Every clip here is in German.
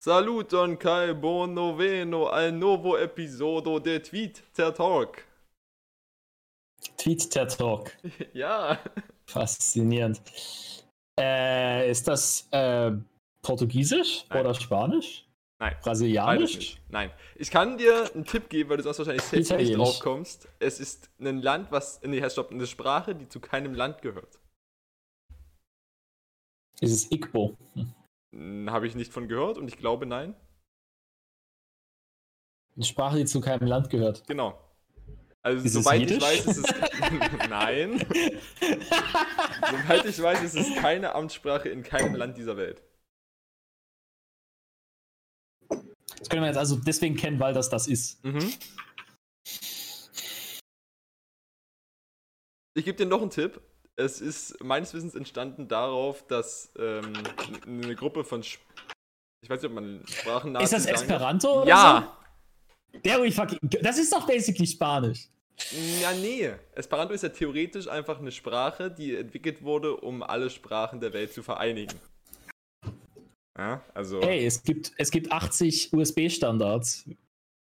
Saluton kai bon noveno al novo episodo de Tweet der Talk. Tweet der Talk. Ja. Faszinierend. Äh, ist das äh, Portugiesisch Nein. oder Spanisch? Nein. Brasilianisch? Nein. Ich kann dir einen Tipp geben, weil du sonst wahrscheinlich safe nicht drauf kommst. Es ist ein Land, was. Nee, halt, stopp, eine Sprache, die zu keinem Land gehört. Ist es Igbo? Hm. Habe ich nicht von gehört und ich glaube nein. Eine Sprache, die zu keinem Land gehört. Genau. Also Ist soweit ich weiß, ist es. Nein. Soweit ich weiß, ist es keine Amtssprache in keinem Land dieser Welt. Das können wir jetzt also deswegen kennen, weil das das ist. Mhm. Ich gebe dir noch einen Tipp. Es ist meines Wissens entstanden darauf, dass ähm, eine Gruppe von. Sp ich weiß nicht, ob man Sprachen ist das. Esperanto? Oder Ja! So? Fucking, das ist doch basically Spanisch. Ja, nee. Esperanto ist ja theoretisch einfach eine Sprache, die entwickelt wurde, um alle Sprachen der Welt zu vereinigen. Ja, also. Hey, es gibt, es gibt 80 USB-Standards.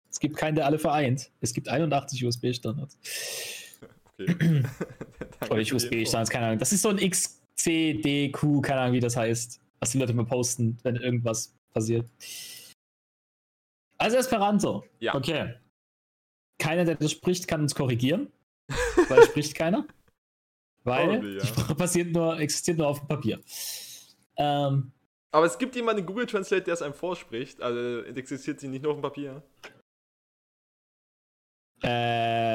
Es gibt keinen, der alle vereint. Es gibt 81 USB-Standards. Okay. Oder Info. USB-Standards, keine Ahnung. Das ist so ein XCDQ, keine Ahnung, wie das heißt. Was die Leute mal posten, wenn irgendwas passiert. Also Esperanto. Ja. Okay. Keiner, der das spricht, kann uns korrigieren. Weil spricht keiner. Weil Probably, ja. die Sprache passiert nur, existiert nur auf dem Papier. Ähm, Aber es gibt jemanden in Google Translate, der es einem vorspricht. Also existiert sie nicht nur auf dem Papier. äh,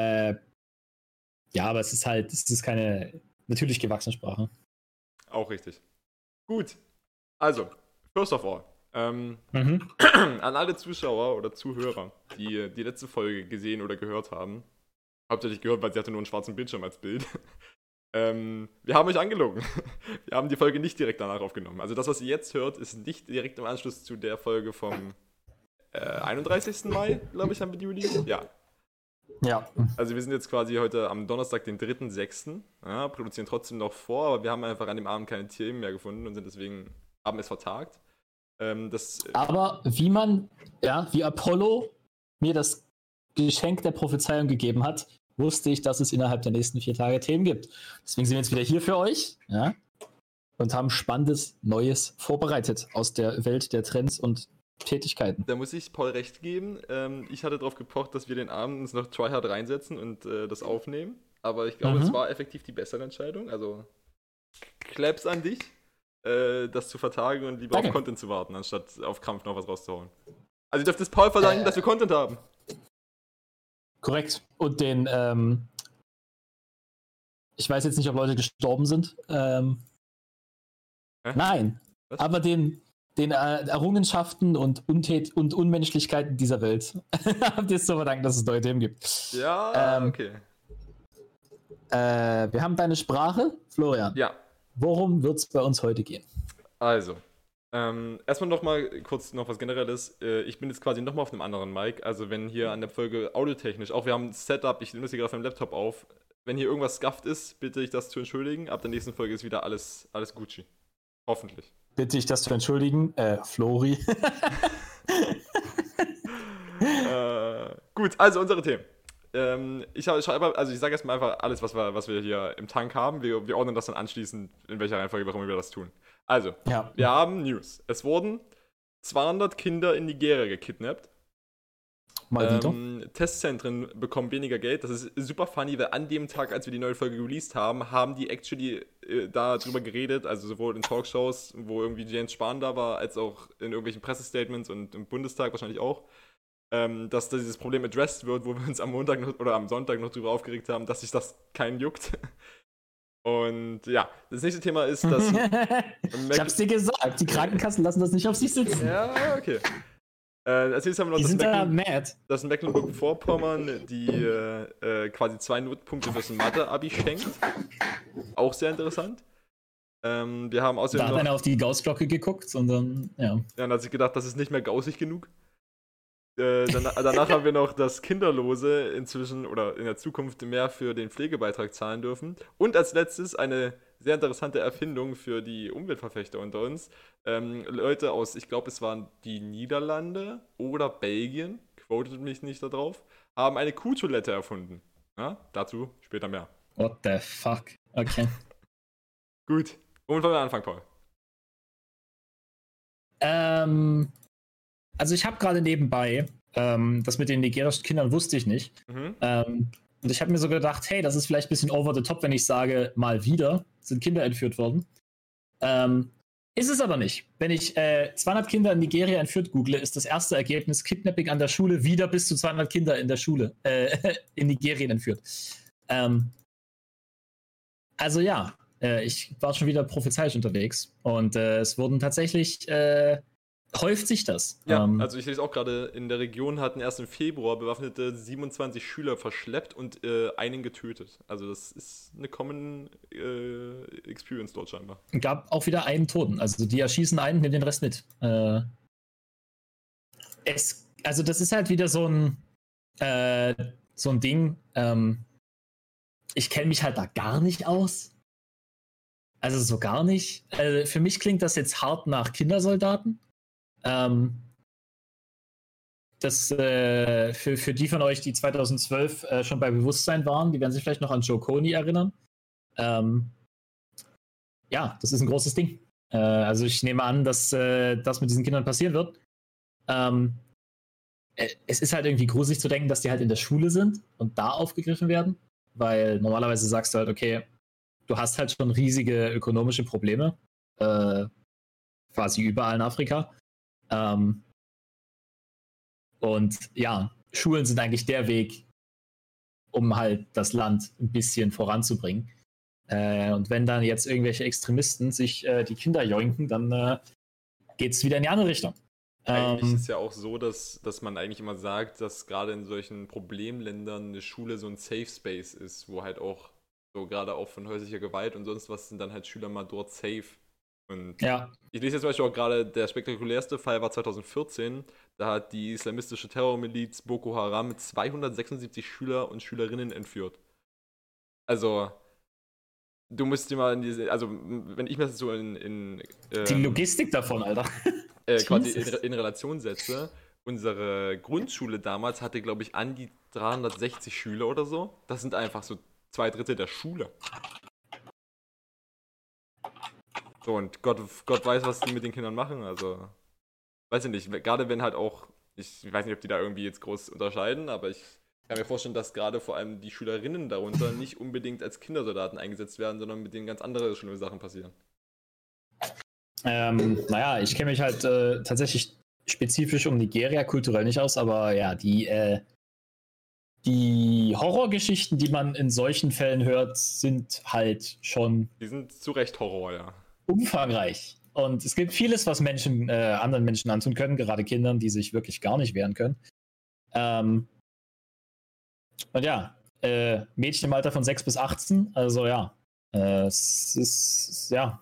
ja, aber es ist halt, es ist keine natürlich gewachsene Sprache. Auch richtig. Gut. Also, first of all, ähm, Mhm. an alle Zuschauer oder Zuhörer, die die letzte Folge gesehen oder gehört haben, hauptsächlich gehört, weil sie hatte nur einen schwarzen Bildschirm als Bild. Ähm, wir haben euch angelogen. Wir haben die Folge nicht direkt danach aufgenommen. Also das, was ihr jetzt hört, ist nicht direkt im Anschluss zu der Folge vom äh, 31. Mai, glaube ich, haben wir Juli. Ja, Ja. also wir sind jetzt quasi heute am Donnerstag, den 3.6. Ja, produzieren trotzdem noch vor, aber wir haben einfach an dem Abend keine Themen mehr gefunden und sind deswegen, haben es vertagt. Ähm, das, Aber wie man, ja, wie Apollo mir das Geschenk der Prophezeiung gegeben hat, wusste ich, dass es innerhalb der nächsten vier Tage Themen gibt. Deswegen sind wir jetzt wieder hier für euch, ja, und haben Spannendes Neues vorbereitet aus der Welt der Trends und Tätigkeiten. da muss ich Paul recht geben. Ähm, ich hatte darauf gepocht, dass wir den Abend uns noch Tryhard reinsetzen und äh, das aufnehmen. Aber ich glaube, Mhm. es war effektiv die bessere Entscheidung. Also Claps an dich, äh, das zu vertagen und lieber Danke. auf Content zu warten, anstatt auf Krampf noch was rauszuhauen. Also ihr dürft es Paul verlangen, Äh. dass wir Content haben. Korrekt. Und den, ähm, ich weiß jetzt nicht, ob Leute gestorben sind. Ähm, nein. Was? Aber den, den äh, Errungenschaften und, Untät und Unmenschlichkeiten dieser Welt habt ihr es zu verdanken, dass es neue Themen gibt. Ja, Ähm, okay. Äh, wir haben deine Sprache, Florian. Ja, Worum wird es bei uns heute gehen? Also, ähm, erstmal noch mal kurz noch was Generelles. Äh, ich bin jetzt quasi noch mal auf einem anderen Mic. Also, wenn hier an der Folge audiotechnisch, auch wir haben ein Setup, ich nehme das hier gerade auf meinem Laptop auf. Wenn hier irgendwas scuffed ist, bitte ich das zu entschuldigen. Ab der nächsten Folge ist wieder alles, alles Gucci. Hoffentlich. Bitte ich das zu entschuldigen. Äh, Flori. äh, gut, also unsere Themen. Ähm, ich habe- schreibe, also ich sage erstmal einfach alles, was wir, was wir hier im Tank haben. Wir, wir ordnen das dann anschließend, in welcher Reihenfolge, warum wir das tun. Also, ja. Wir haben News. Es wurden 200 Kinder in Nigeria gekidnappt. Mal wieder. Ähm, Testzentren bekommen weniger Geld. Das ist super funny, weil an dem Tag, als wir die neue Folge released haben, haben die actually äh, darüber geredet, also sowohl in Talkshows, wo irgendwie James Spahn da war, als auch in irgendwelchen Pressestatements und im Bundestag wahrscheinlich auch, ähm, dass dieses Problem addressed wird, wo wir uns am Montag noch, oder am Sonntag noch drüber aufgeregt haben, dass sich das keinen juckt. Und ja, das nächste Thema ist, dass ich hab's dir gesagt. Die Krankenkassen lassen das nicht auf sich sitzen. Ja, okay. Äh, als nächstes haben wir noch Die das, sind da Mecklen mad. das Mecklenburg-Vorpommern, die äh, äh, quasi zwei Notpunkte fürs Mathe-Abi schenkt. Auch sehr interessant. Ähm, wir haben Da außerdem hat noch, einer auf die Gaussglocke geguckt und dann, ja. ja, dann hat sich gedacht, das ist nicht mehr gausig genug. Äh, danach, danach haben wir noch, dass Kinderlose inzwischen oder in der Zukunft mehr für den Pflegebeitrag zahlen dürfen. Und als letztes eine sehr interessante Erfindung für die Umweltverfechter unter uns. Ähm, Leute aus, ich glaube, es waren die Niederlande oder Belgien, quotet mich nicht darauf, haben eine Kuhtoilette erfunden. Ja, dazu später mehr. What the fuck? Okay. Gut. Womit wollen wir anfangen, Paul? Ähm, also ich habe gerade nebenbei, ähm, das mit den nigerischen Kindern wusste ich nicht. Mhm. Ähm, und ich habe mir so gedacht, hey, das ist vielleicht ein bisschen over the top, wenn ich sage, mal wieder sind Kinder entführt worden. Ähm, ist es aber nicht. Wenn ich äh, 200 Kinder in Nigeria entführt google, ist das erste Ergebnis Kidnapping an der Schule, wieder bis zu 200 Kinder in der Schule, äh, in Nigerien entführt. Ähm, also ja, äh, ich war schon wieder prophezeisch unterwegs und äh, es wurden tatsächlich äh, häuft sich das. Ja, ähm, also ich lese auch gerade, in der Region hatten erst im Februar bewaffnete 27 Schüler verschleppt und äh, einen getötet. Also das ist eine Common äh, Experience dort scheinbar. Gab auch wieder einen Toten. Also die erschießen einen, nehmen den Rest mit. Äh, es, also das ist halt wieder so ein, äh, so ein Ding. Ähm, ich kenne mich halt da gar nicht aus. Also so gar nicht. Also für mich klingt das jetzt hart nach Kindersoldaten. Ähm, das äh, für, für die von euch, die 2012 äh, schon bei Bewusstsein waren, die werden sich vielleicht noch an Joe Coney erinnern. Ähm, ja, das ist ein großes Ding. Äh, also ich nehme an, dass äh, das mit diesen Kindern passieren wird. Ähm, äh, es ist halt irgendwie gruselig zu denken, dass die halt in der Schule sind und da aufgegriffen werden, weil normalerweise sagst du halt, okay, du hast halt schon riesige ökonomische Probleme, äh, quasi überall in Afrika. Ähm, und ja, Schulen sind eigentlich der Weg, um halt das Land ein bisschen voranzubringen. Äh, und wenn dann jetzt irgendwelche Extremisten sich äh, die Kinder joinken, dann äh, geht es wieder in die andere Richtung. Eigentlich ähm, ist es ja auch so, dass, dass man eigentlich immer sagt, dass gerade in solchen Problemländern eine Schule so ein Safe Space ist, wo halt auch so gerade auch von häuslicher Gewalt und sonst was sind dann halt Schüler mal dort safe und ja. ich lese jetzt zum Beispiel auch gerade, der spektakulärste Fall war 2014. Da hat die islamistische Terrormiliz Boko Haram 276 Schüler und Schülerinnen entführt. Also, du musst dir mal in diese, also wenn ich mir das so in. in ähm, die Logistik davon, Alter. Äh, quasi in, in, Relation setze. Unsere Grundschule damals hatte, glaube ich, an die 360 Schüler oder so. Das sind einfach so zwei Drittel der Schule. So, und Gott, Gott weiß, was die mit den Kindern machen. Also, weiß ich nicht. Gerade wenn halt auch, ich weiß nicht, ob die da irgendwie jetzt groß unterscheiden, aber ich kann mir vorstellen, dass gerade vor allem die Schülerinnen darunter nicht unbedingt als Kindersoldaten eingesetzt werden, sondern mit denen ganz andere schlimme Sachen passieren. Ähm, naja, ich kenne mich halt äh, tatsächlich spezifisch um Nigeria kulturell nicht aus, aber ja, die, äh, die Horrorgeschichten, die man in solchen Fällen hört, sind halt schon. Die sind zu Recht Horror, ja umfangreich. Und es gibt vieles, was Menschen, äh, anderen Menschen antun können, gerade Kindern, die sich wirklich gar nicht wehren können. Ähm, und ja, äh, Mädchen im Alter von 6 bis 18, also ja, äh, es ist, ja.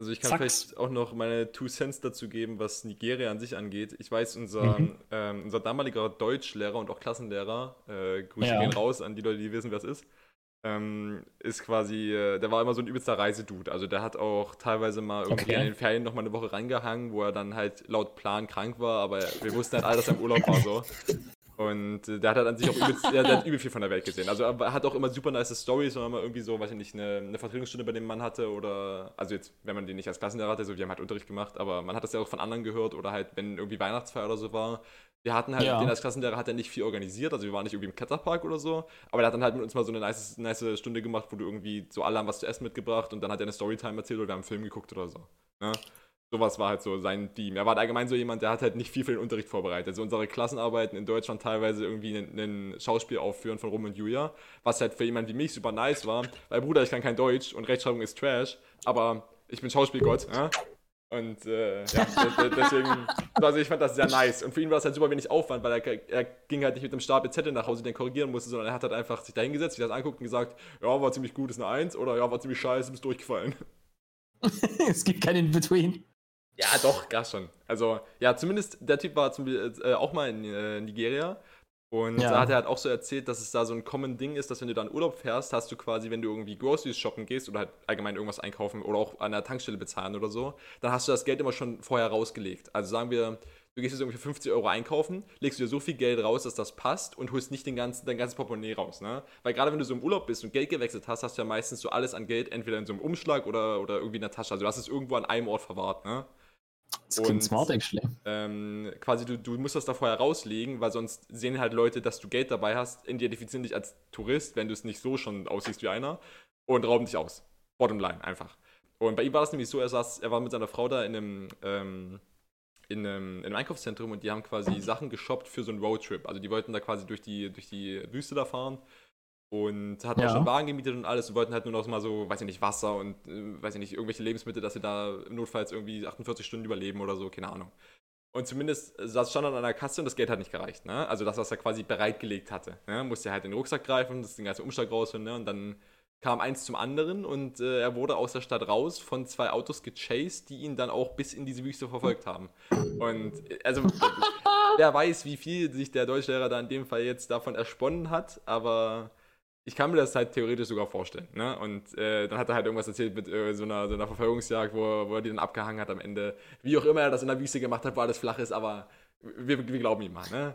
Also ich kann Zack. vielleicht auch noch meine Two Cents dazu geben, was Nigeria an sich angeht. Ich weiß, unser, mhm. ähm, unser damaliger Deutschlehrer und auch Klassenlehrer, äh, Grüße ja. gehen raus an die Leute, die wissen, wer es ist, ähm, ist quasi, äh, der war immer so ein übelster Reisedude. Also der hat auch teilweise mal irgendwie okay. in den Ferien noch mal eine Woche reingehangen, wo er dann halt laut Plan krank war, aber wir wussten halt alle, dass er im Urlaub war so. Und äh, der hat halt an sich auch übelst, der, der, hat übel viel von der Welt gesehen. Also er hat auch immer super nice Stories, wenn man irgendwie so, weiß ich nicht, eine, eine Vertretungsstunde bei dem Mann hatte oder, also jetzt, wenn man den nicht als Klassenlehrer hatte, so wir haben halt Unterricht gemacht, aber man hat das ja auch von anderen gehört oder halt, wenn irgendwie Weihnachtsfeier oder so war, wir hatten halt, ja. den als Klassenlehrer hat er nicht viel organisiert, also wir waren nicht irgendwie im Kletterpark oder so, aber er hat dann halt mit uns mal so eine nice, nice Stunde gemacht, wo du irgendwie so alle haben was zu essen mitgebracht und dann hat er eine Storytime erzählt oder wir haben einen Film geguckt oder so. Ne? Sowas war halt so sein Team. Er war allgemein so jemand, der hat halt nicht viel für den Unterricht vorbereitet. Also unsere Klassenarbeiten in Deutschland teilweise irgendwie ein Schauspiel aufführen von Rom und Julia, was halt für jemanden wie mich super nice war, weil Bruder, ich kann kein Deutsch und Rechtschreibung ist Trash, aber ich bin Schauspielgott, ja? Und äh, ja, deswegen, also ich fand das sehr nice. Und für ihn war es halt super wenig Aufwand, weil er, er ging halt nicht mit einem Stapel Zettel nach Hause, den korrigieren musste, sondern er hat halt einfach sich da hingesetzt, sich das anguckt und gesagt, ja, war ziemlich gut, ist eine Eins, oder ja, war ziemlich scheiße, bist durchgefallen. es gibt keinen In-Between. Ja, doch, gar schon. Also, ja, zumindest der Typ war zum, äh, auch mal in äh, Nigeria. Und ja. da hat er halt auch so erzählt, dass es da so ein common Ding ist, dass wenn du dann Urlaub fährst, hast du quasi, wenn du irgendwie Groceries shoppen gehst oder halt allgemein irgendwas einkaufen oder auch an der Tankstelle bezahlen oder so, dann hast du das Geld immer schon vorher rausgelegt. Also sagen wir, du gehst jetzt irgendwie für 50 Euro einkaufen, legst du dir so viel Geld raus, dass das passt und holst nicht den ganzen, dein ganzes Portemonnaie raus. Ne? Weil gerade wenn du so im Urlaub bist und Geld gewechselt hast, hast du ja meistens so alles an Geld entweder in so einem Umschlag oder, oder irgendwie in der Tasche. Also du hast es irgendwo an einem Ort verwahrt. Ne? Das klingt und, smart, actually. Ähm, quasi, du, du musst das da vorher rauslegen, weil sonst sehen halt Leute, dass du Geld dabei hast, identifizieren dich als Tourist, wenn du es nicht so schon aussiehst wie einer, und rauben dich aus. Bottomline, einfach. Und bei ihm war das nämlich so, er saß, er war mit seiner Frau da in einem, ähm, in einem, in einem Einkaufszentrum und die haben quasi Sachen geshoppt für so einen Roadtrip. Also die wollten da quasi durch die, durch die Wüste da fahren und hatten ja. auch schon Wagen gemietet und alles und wollten halt nur noch mal so, weiß ich nicht, Wasser und äh, weiß ich nicht, irgendwelche Lebensmittel, dass sie da notfalls irgendwie 48 Stunden überleben oder so, keine Ahnung. Und zumindest saß stand dann an der Kasse und das Geld hat nicht gereicht, ne? Also das, was er quasi bereitgelegt hatte. Ne? Musste halt in den Rucksack greifen, das den ganzen Umschlag rausholen, ne? Und dann kam eins zum anderen und äh, er wurde aus der Stadt raus von zwei Autos gechased, die ihn dann auch bis in diese Wüste verfolgt haben. Und äh, also wer weiß, wie viel sich der Deutschlehrer da in dem Fall jetzt davon ersponnen hat, aber ich kann mir das halt theoretisch sogar vorstellen. Ne? Und äh, dann hat er halt irgendwas erzählt mit äh, so, einer, so einer Verfolgungsjagd, wo, wo er die dann abgehangen hat am Ende. Wie auch immer er das in der Wüste gemacht hat, wo alles flach ist, aber wir, wir glauben ihm mal. Ne?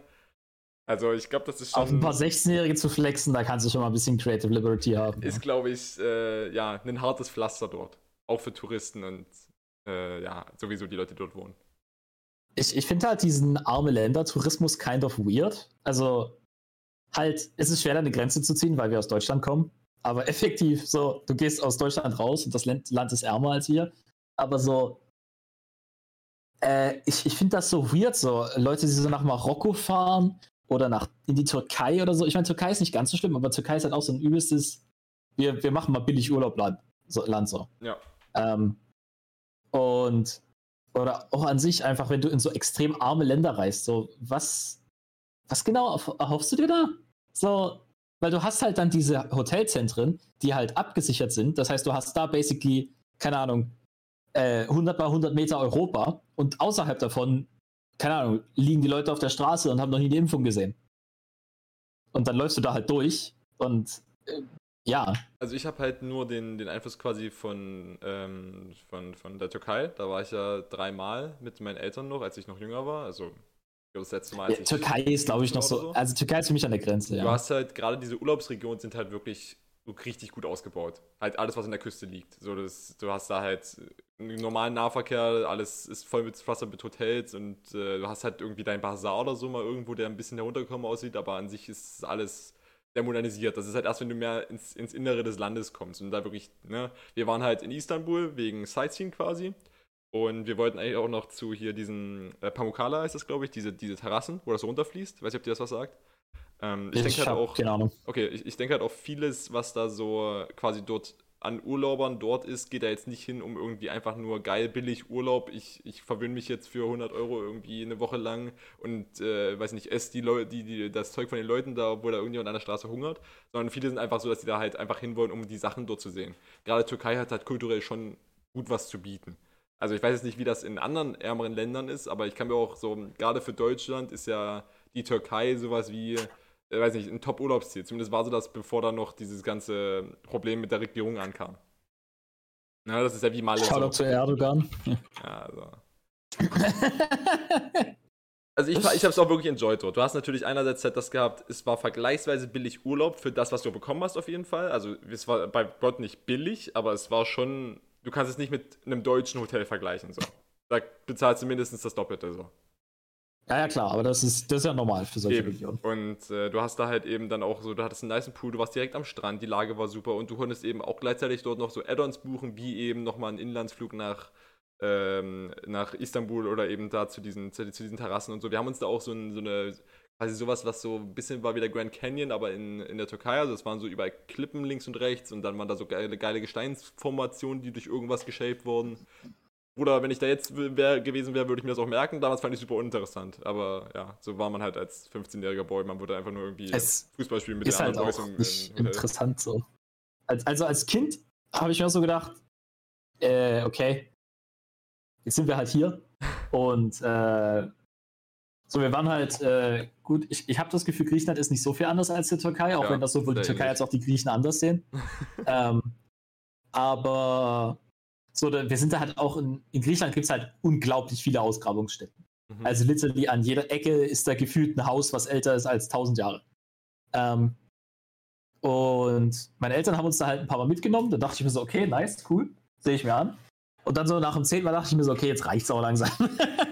Also ich glaube, das ist schon... Auf ein paar 16-Jährige zu flexen, da kannst du schon mal ein bisschen Creative Liberty haben. Ist, glaube ich, äh, ja, ein hartes Pflaster dort. Auch für Touristen und äh, ja, sowieso die Leute, die dort wohnen. Ich, ich finde halt diesen arme Länder-Tourismus kind of weird. Also halt, es ist schwer, eine Grenze zu ziehen, weil wir aus Deutschland kommen. Aber effektiv, so, du gehst aus Deutschland raus und das Land, Land ist ärmer als hier. Aber so, äh, ich, ich finde das so weird, so Leute, die so nach Marokko fahren oder nach in die Türkei oder so. Ich meine, Türkei ist nicht ganz so schlimm, aber Türkei ist halt auch so ein übelstes, wir, wir machen mal billig Urlaubland so, Land so. Ja. Ähm, und oder auch an sich einfach, wenn du in so extrem arme Länder reist, so was was genau erhoffst du dir da? So, weil du hast halt dann diese Hotelzentren, die halt abgesichert sind. Das heißt, du hast da basically, keine Ahnung, äh, 100 mal 100 Meter Europa und außerhalb davon, keine Ahnung, liegen die Leute auf der Straße und haben noch nie die Impfung gesehen. Und dann läufst du da halt durch und äh, ja. Also ich habe halt nur den, den Einfluss quasi von, ähm, von, von der Türkei. Da war ich ja dreimal mit meinen Eltern noch, als ich noch jünger war. Also das letzte Mal. Ja, Türkei ist, glaube ich, noch so, so, Also Türkei ist für mich an der Grenze, ja. Du hast halt gerade diese Urlaubsregionen sind halt wirklich richtig gut ausgebaut. Halt alles, was an der Küste liegt. So, das, du hast da halt einen normalen Nahverkehr, alles ist voll mit Wasser mit Hotels und äh, du hast halt irgendwie dein Bazar oder so mal irgendwo, der ein bisschen heruntergekommen aussieht, aber an sich ist alles sehr modernisiert. Das ist halt erst, wenn du mehr ins, ins Innere des Landes kommst und da wirklich, ne, wir waren halt in Istanbul wegen Sightseeing quasi und wir wollten eigentlich auch noch zu hier diesen äh, Pamukala ist das, glaube ich, diese, diese Terrassen, wo das runterfließt. Weiß nicht, ob dir das was sagt. Ähm, ich, ich denke halt auch. Keine Ahnung. Okay, ich, ich denke halt auch vieles, was da so quasi dort an Urlaubern dort ist, geht da jetzt nicht hin, um irgendwie einfach nur geil, billig Urlaub. Ich, ich verwöhne mich jetzt für 100 Euro irgendwie eine Woche lang und, äh, weiß nicht, esse die Leute, die, die, das Zeug von den Leuten da, obwohl da irgendjemand an der Straße hungert. Sondern viele sind einfach so, dass die da halt einfach hinwollen, um die Sachen dort zu sehen. Gerade Türkei hat halt kulturell schon gut was zu bieten. Also ich weiß jetzt nicht, wie das in anderen ärmeren Ländern ist, aber ich kann mir auch so, gerade für Deutschland ist ja die Türkei sowas wie, äh, weiß nicht, ein Top-Urlaubsziel. Zumindest war so das, bevor dann noch dieses ganze Problem mit der Regierung ankam. Na, das ist ja wie Malle. Shoutout so. zu Erdogan. Ja, also. Also ich, ich habe es auch wirklich enjoyed dort. Du hast natürlich einerseits halt das gehabt, es war vergleichsweise billig Urlaub für das, was du bekommen hast auf jeden Fall. Also es war bei Gott nicht billig, aber es war schon du kannst es nicht mit einem deutschen Hotel vergleichen. So. Da bezahlst du mindestens das Doppelte so. Ja, ja, klar, aber das ist, das ist ja normal für solche eben. Regionen. Und äh, du hast da halt eben dann auch so, du hattest einen nice Pool, du warst direkt am Strand, die Lage war super und du konntest eben auch gleichzeitig dort noch so Add-ons buchen, wie eben nochmal einen Inlandsflug nach, ähm, nach Istanbul oder eben da zu diesen, zu, zu, diesen Terrassen und so. Wir haben uns da auch so, ein, so eine quasi sowas, was so ein bisschen war wie der Grand Canyon, aber in, in der Türkei. Also es waren so überall Klippen links und rechts und dann waren da so geile, geile Gesteinsformationen, die durch irgendwas geshaped wurden. Oder wenn ich da jetzt wär, gewesen wäre, würde ich mir das auch merken. Damals fand ich super uninteressant. Aber ja, so war man halt als 15-jähriger Boy. Man wurde einfach nur irgendwie es Fußball spielen mit ist den halt anderen auch Boys. Nicht interessant so. Also als Kind habe ich mir so gedacht, äh, okay, jetzt sind wir halt hier und äh, so, wir waren halt, äh, gut, ich, ich habe das Gefühl, Griechenland ist nicht so viel anders als die Türkei, auch Ja, wenn das sowohl die Türkei als auch die Griechen anders sehen. ähm, aber so, da, wir sind da halt auch in, in Griechenland gibt es halt unglaublich viele Ausgrabungsstätten. Mhm. Also literally an jeder Ecke ist da gefühlt ein Haus, was älter ist als 1000 Jahre. Ähm, und meine Eltern haben uns da halt ein paar Mal mitgenommen. Da dachte ich mir so, okay, nice, cool, sehe ich mir an. Und dann so nach dem zehnten Mal dachte ich mir so, okay, jetzt reicht's auch langsam.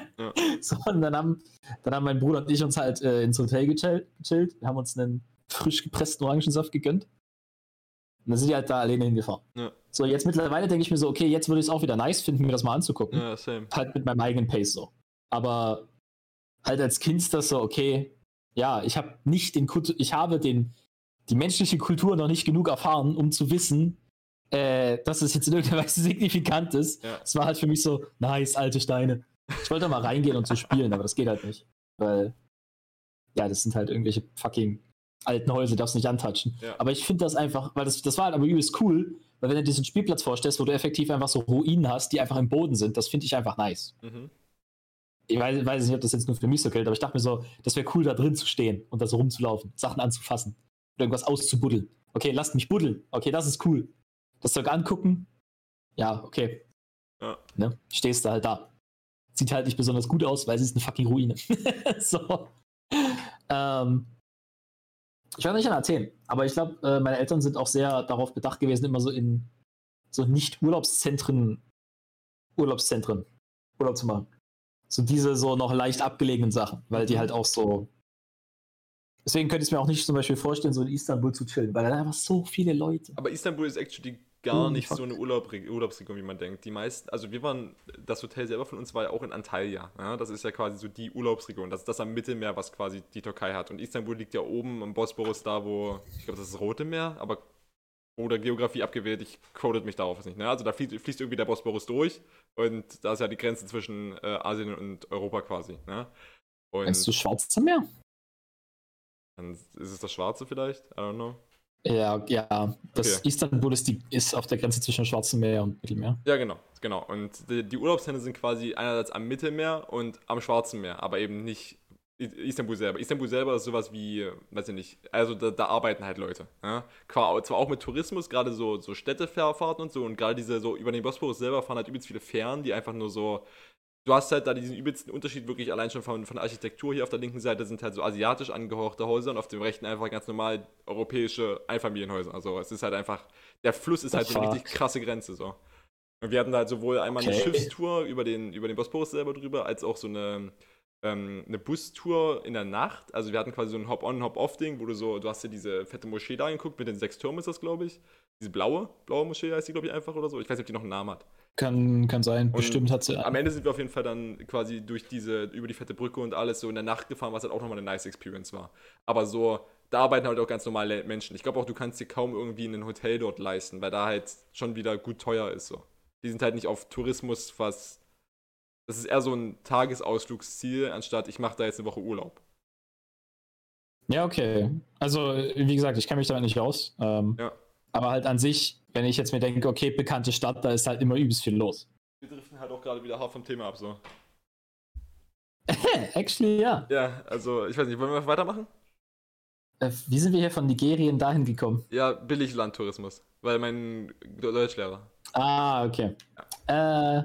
Ja. So, und dann haben, dann haben mein Bruder und ich uns halt äh, ins Hotel gechillt, gechillt. Wir haben uns einen frisch gepressten Orangensaft gegönnt. Und dann sind die halt da alleine hingefahren. Ja. So, jetzt mittlerweile denke ich mir so, okay, jetzt würde ich es auch wieder nice finden, mir das mal anzugucken ja, same. halt mit meinem eigenen Pace so. Aber halt als Kind ist das so, okay, ja, ich habe nicht den Kultur, ich habe den, die menschliche Kultur noch nicht genug erfahren, um zu wissen, äh, dass es jetzt in irgendeiner Weise signifikant ist. Ja. Es war halt für mich so, nice, alte Steine. Ich wollte mal reingehen und so spielen, aber das geht halt nicht. Weil, ja, das sind halt irgendwelche fucking alten Häuser, darfst nicht antatschen. Ja. Aber ich finde das einfach, weil das, das war halt aber übelst cool, weil wenn du diesen Spielplatz vorstellst, wo du effektiv einfach so Ruinen hast, die einfach im Boden sind, das finde ich einfach nice Mhm. ich weiß, weiß nicht, ob das jetzt nur für mich so gilt, aber ich dachte mir so, das wäre cool, da drin zu stehen und da so rumzulaufen, Sachen anzufassen oder irgendwas auszubuddeln. Okay, lasst mich buddeln. Okay, das ist cool. Das Zeug angucken. Ja, okay. Ja. Ne? Stehst du halt da. Sieht halt nicht besonders gut aus, weil es ist eine fucking Ruine. so. Ähm, ich war nicht in Athen, aber ich glaube, äh, meine Eltern sind auch sehr darauf bedacht gewesen, immer so in so Nicht-Urlaubszentren, Urlaubszentren Urlaub zu machen. So diese so noch leicht abgelegenen Sachen, weil die halt auch so. Deswegen könnte ich es mir auch nicht zum Beispiel vorstellen, so in Istanbul zu chillen, weil da einfach so viele Leute. Aber Istanbul ist actually gar Oh, nicht so eine Urlaub Urlaubsregion, wie man denkt. Die meisten, also wir waren, das Hotel selber von uns war ja auch in Antalya. Ja? Das ist ja quasi so die Urlaubsregion. Das ist das am Mittelmeer, was quasi die Türkei hat. Und Istanbul liegt ja oben am Bosporus, da wo, ich glaube, das ist das Rote Meer, aber oder Geografie abgewählt, ich codet mich darauf nicht. Ne? Also da fließt, fließt irgendwie der Bosporus durch und da ist ja die Grenze zwischen äh, Asien und Europa quasi. Ne? Und Meinst du Schwarze Meer? dann ist es das Schwarze vielleicht? I don't know. Ja, ja. Das Okay. Istanbul ist, die, ist auf der Grenze zwischen Schwarzem Meer und Mittelmeer. Ja, genau, genau. Und die, die Urlaubsländer sind quasi einerseits am Mittelmeer und am Schwarzen Meer, aber eben nicht Istanbul selber. Istanbul selber ist sowas wie, weiß ich nicht, also da, da arbeiten halt Leute. Ja? Qua- Zwar auch mit Tourismus, gerade so, so Städtefahrfahrten und so, und gerade diese so über den Bosporus selber fahren halt übelst viele Fähren, die einfach nur so. Du hast halt da diesen übelsten Unterschied wirklich allein schon von, von der Architektur. Hier auf der linken Seite sind halt so asiatisch angehauchte Häuser und auf dem rechten einfach ganz normal europäische Einfamilienhäuser. Also es ist halt einfach, der Fluss ist halt so eine richtig krasse Grenze so. Und wir hatten da halt sowohl einmal eine Okay. Schiffstour über den, über den Bosporus selber drüber, als auch so eine, ähm, eine Bustour in der Nacht. Also wir hatten quasi so ein Hop-on, Hop-off-Ding, wo du so, du hast dir diese fette Moschee da angeguckt, mit den sechs Türmen ist das, glaube ich. Diese blaue, blaue Moschee heißt die, glaube ich, einfach oder so. Ich weiß nicht, ob die noch einen Namen hat. Kann, kann sein. Bestimmt hat sie. Am Ende sind wir auf jeden Fall dann quasi durch diese, über die fette Brücke und alles so in der Nacht gefahren, was halt auch nochmal eine nice Experience war. Aber so, da arbeiten halt auch ganz normale Menschen. Ich glaube auch, du kannst dir kaum irgendwie ein Hotel dort leisten, weil da halt schon wieder gut teuer ist so. Die sind halt nicht auf Tourismus, was. Das ist eher so ein Tagesausflugsziel, anstatt ich mache da jetzt eine Woche Urlaub. Ja, okay. Also, wie gesagt, ich kenne mich damit nicht raus. Ähm, Ja. Aber halt an sich, wenn ich jetzt mir denke, okay, bekannte Stadt, da ist halt immer übelst viel los. Wir driften halt auch gerade wieder hart vom Thema ab, so. Actually, ja. Ja, also, ich weiß nicht, wollen wir weitermachen? Äh, Wie sind wir hier von Nigerien dahin gekommen? Ja, Billiglandtourismus. Weil mein Deutschlehrer. Ah, okay. Äh,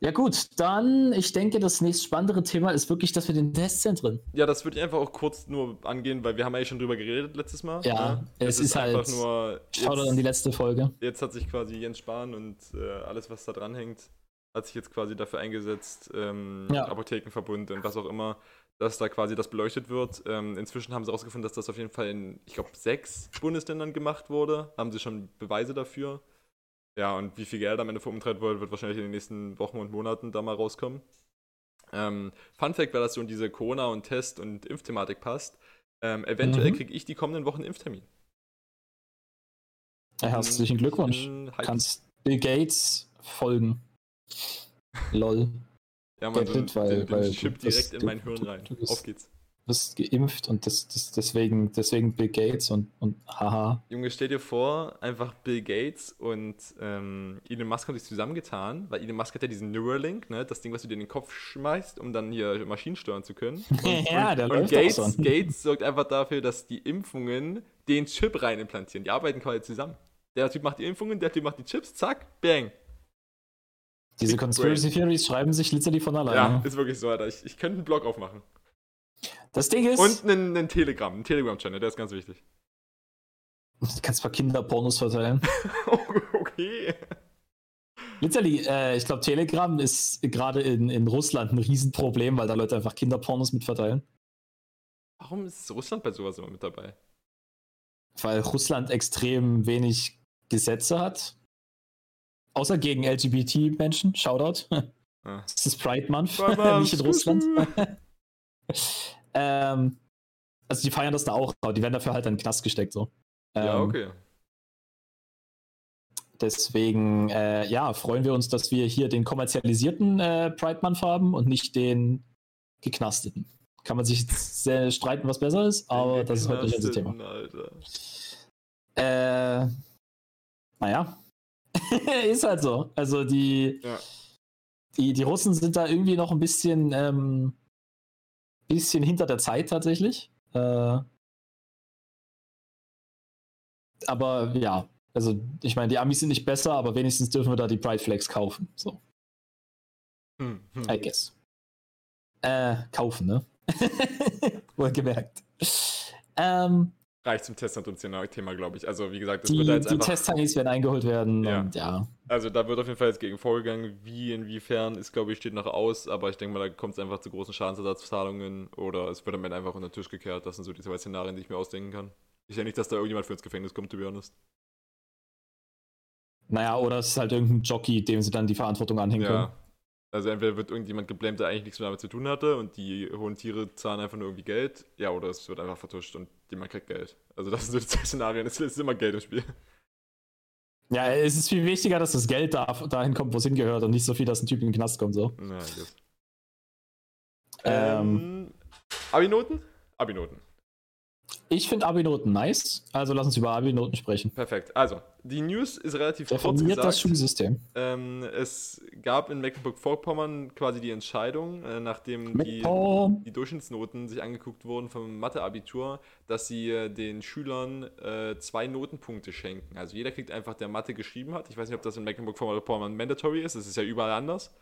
ja gut, dann, ich denke, das nächst spannendere Thema ist wirklich das mit den Testzentren. Ja, das würde ich einfach auch kurz nur angehen, weil wir haben eigentlich schon drüber geredet letztes Mal. Ja, ne? es ist halt- nur. Schaut an die Jetzt, letzte Folge. jetzt hat sich quasi Jens Spahn und äh, alles, was da dran hängt, hat sich jetzt quasi dafür eingesetzt, ähm, Ja. Apothekenverbund und was auch immer, dass da quasi das beleuchtet wird. Ähm, inzwischen haben sie herausgefunden, dass das auf jeden Fall in, ich glaube, sechs Bundesländern gemacht wurde. Haben sie schon Beweise dafür. Ja, und wie viel Geld am Ende verumtreibt wurde, wird wahrscheinlich in den nächsten Wochen und Monaten da mal rauskommen. Ähm, Fun Fact, weil das so in diese Corona- und Test- und Impfthematik passt. Ähm, eventuell Mhm. kriege ich die kommenden Wochen einen Impftermin. Ja, herzlichen Glückwunsch. In Hype. Kannst Bill Gates folgen. Lol. ja, man, so it, weil- den, den weil Chip direkt in mein Hirn rein. Auf geht's. Bist geimpft und das, das, deswegen, deswegen Bill Gates und, und haha. Junge, stell dir vor, einfach Bill Gates und ähm, Elon Musk haben sich zusammengetan, weil Elon Musk hat ja diesen Neuralink, ne, das Ding, was du dir in den Kopf schmeißt, um dann hier Maschinen steuern zu können. Und, ja, und, der und läuft Gates, auch so. Gates sorgt einfach dafür, dass die Impfungen den Chip rein implantieren. Die arbeiten quasi zusammen. Der Typ macht die Impfungen, der Typ macht die Chips, zack, bang. Diese Big Conspiracy Theories schreiben sich literally von Ja, alleine. ist wirklich so, Alter. Ich, ich könnte einen Blog aufmachen. Das Ding ist, Und einen, einen Telegram, einen Telegram-Channel, der ist ganz wichtig. du kannst paar Kinderpornos verteilen. okay. Literally, äh, ich glaube, Telegram ist gerade in, in Russland ein Riesenproblem, weil da Leute einfach Kinderpornos mitverteilen. Warum ist Russland bei sowas immer mit dabei? Weil Russland extrem wenig Gesetze hat. Außer gegen LGBT-Menschen. Shoutout. Ah. Es ist Pride Month. nicht in Russland. ähm, also die feiern das da auch, aber die werden dafür halt in den Knast gesteckt so. Ja, Ähm, okay. Deswegen, äh, ja, freuen wir uns, dass wir hier den kommerzialisierten äh, Pride Month haben und nicht den geknasteten. Kann man sich sehr streiten, was besser ist, aber das ist heute nicht unser Thema. Alter. Äh, naja. ist halt so. Also die, Ja. die, die Russen sind da irgendwie noch ein bisschen, ähm, bisschen hinter der Zeit tatsächlich. Äh, aber ja, also ich meine, die Amis sind nicht besser, aber wenigstens dürfen wir da die Pride Flags kaufen. So, Hm, hm. I guess. Äh, kaufen, ne? Wohlgemerkt. Ähm, Reicht zum Testament-Thema, glaube ich. Also, wie gesagt, das die wird da jetzt die einfach. Test-Heinis werden eingeholt werden Ja. und ja. Also, da wird auf jeden Fall jetzt gegen vorgegangen. Wie, inwiefern, ist, glaube ich, steht noch aus. Aber ich denke mal, da kommt es einfach zu großen Schadensersatzzahlungen oder es wird am Ende einfach unter den Tisch gekehrt. Das sind so die zwei Szenarien, die ich mir ausdenken kann. Ich denke nicht, dass da irgendjemand für ins Gefängnis kommt, to be honest. Naja, oder es ist halt irgendein Jockey, dem sie dann die Verantwortung anhängen können. Ja. Also entweder wird irgendjemand geblämt, der eigentlich nichts mehr damit zu tun hatte und die hohen Tiere zahlen einfach nur irgendwie Geld. Ja, oder es wird einfach vertuscht und jemand kriegt Geld. Also das sind so die zwei Szenarien. Es ist immer Geld im Spiel. Ja, es ist viel wichtiger, dass das Geld da, dahin kommt, wo es hingehört und nicht so viel, dass ein Typ in den Knast kommt. So. Guess. Ähm, Ähm, Abi-Noten? Abi-Noten. Ich finde Abi-Noten nice, also lass uns über Abi-Noten sprechen. Perfekt. Also, die News ist relativ kurz Reformiert das gesagt. Schulsystem. Ähm, es gab in Mecklenburg-Vorpommern quasi die Entscheidung, äh, nachdem die, die Durchschnittsnoten sich angeguckt wurden vom Mathe-Abitur, dass sie äh, den Schülern äh, zwei Notenpunkte schenken. Also jeder kriegt einfach, der Mathe geschrieben hat. Ich weiß nicht, ob das in Mecklenburg-Vorpommern mandatory ist. Das ist ja überall anders.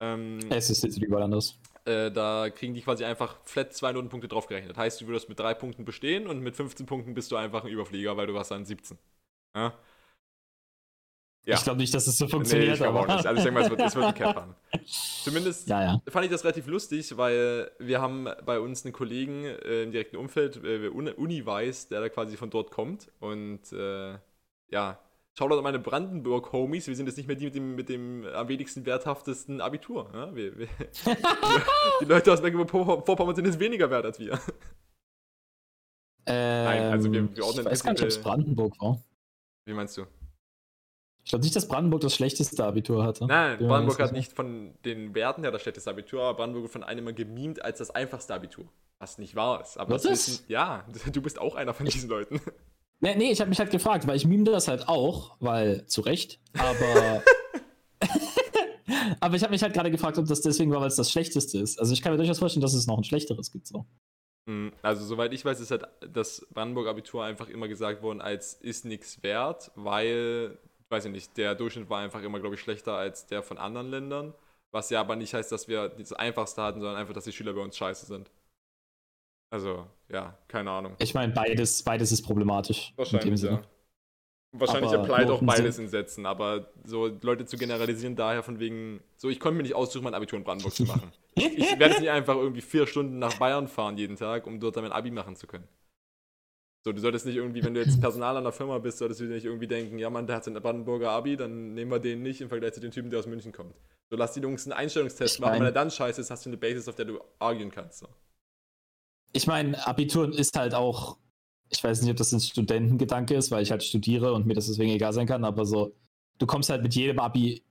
Ähm, Es ist jetzt überall anders. äh, da kriegen die quasi einfach flat zwei Notenpunkte draufgerechnet. Heißt, du würdest mit drei Punkten bestehen und mit 15 Punkten bist du einfach ein Überflieger, weil du warst dann 17. Ja? Ja. Ich glaube nicht, dass es so Nee, funktioniert, ich glaube aber. auch nicht. Also ich denke mal, es wird, es wird ein Cap haben. Zumindest ja, ja. fand ich das relativ lustig, weil wir haben bei uns einen Kollegen äh, im direkten Umfeld, äh, Uni weiß, der da quasi von dort kommt. Und äh, ja, schaut an meine Brandenburg-Homies, wir sind jetzt nicht mehr die mit dem, mit dem am wenigsten werthaftesten Abitur. Ja? Wir, wir, die Leute aus Mecklenburg-Vorpommern sind jetzt weniger wert als wir. Ähm, also wir- wir ordnen ich weiß gar nicht, ob es Brandenburg war. Wie meinst du? Ich glaube nicht, dass Brandenburg das schlechteste Abitur hatte. Nein, Brandenburg hat nicht von den Werten her das schlechteste Abitur, aber Brandenburg wird von einem immer gemimt als das einfachste Abitur. Was nicht wahr ist. Aber Was ist? wissen, ja, du bist auch einer von diesen Leuten. Nee, nee ich habe mich halt gefragt, weil ich meme das halt auch, weil zu Recht, aber. aber ich habe mich halt gerade gefragt, ob das deswegen war, weil es das Schlechteste ist. Also ich kann mir durchaus vorstellen, dass es noch ein schlechteres gibt. So. Mm, Also, soweit ich weiß, ist halt das Brandenburg-Abitur einfach immer gesagt worden, als ist nichts wert, weil, weiß ich nicht, der Durchschnitt war einfach immer, glaube ich, schlechter als der von anderen Ländern. Was ja aber nicht heißt, dass wir das Einfachste hatten, sondern einfach, dass die Schüler bei uns scheiße sind. Also, ja, keine Ahnung. Ich meine, beides, beides ist problematisch. in dem Wahrscheinlich, Sinne. ja. Wahrscheinlich Aber applied auch beides in Sätzen, aber so Leute zu generalisieren daher von wegen, so ich konnte mir nicht aussuchen, mein Abitur in Brandenburg zu machen. Ich werde jetzt nicht einfach irgendwie vier Stunden nach Bayern fahren jeden Tag, um dort dann mein Abi machen zu können. So, du solltest nicht irgendwie, wenn du jetzt Personal an der Firma bist, solltest du dir nicht irgendwie denken, ja Mann, der hat ein Brandenburger Abi, dann nehmen wir den nicht im Vergleich zu dem Typen, der aus München kommt. So, lass die Jungs einen Einstellungstest Ich machen, wenn er dann scheiße ist, hast du eine Basis, auf der du argen kannst. So. Ich meine, Abitur ist halt auch, ich weiß nicht, ob das ein Studentengedanke ist, weil ich halt studiere und mir das deswegen egal sein kann, aber so, du kommst halt mit jedem Abi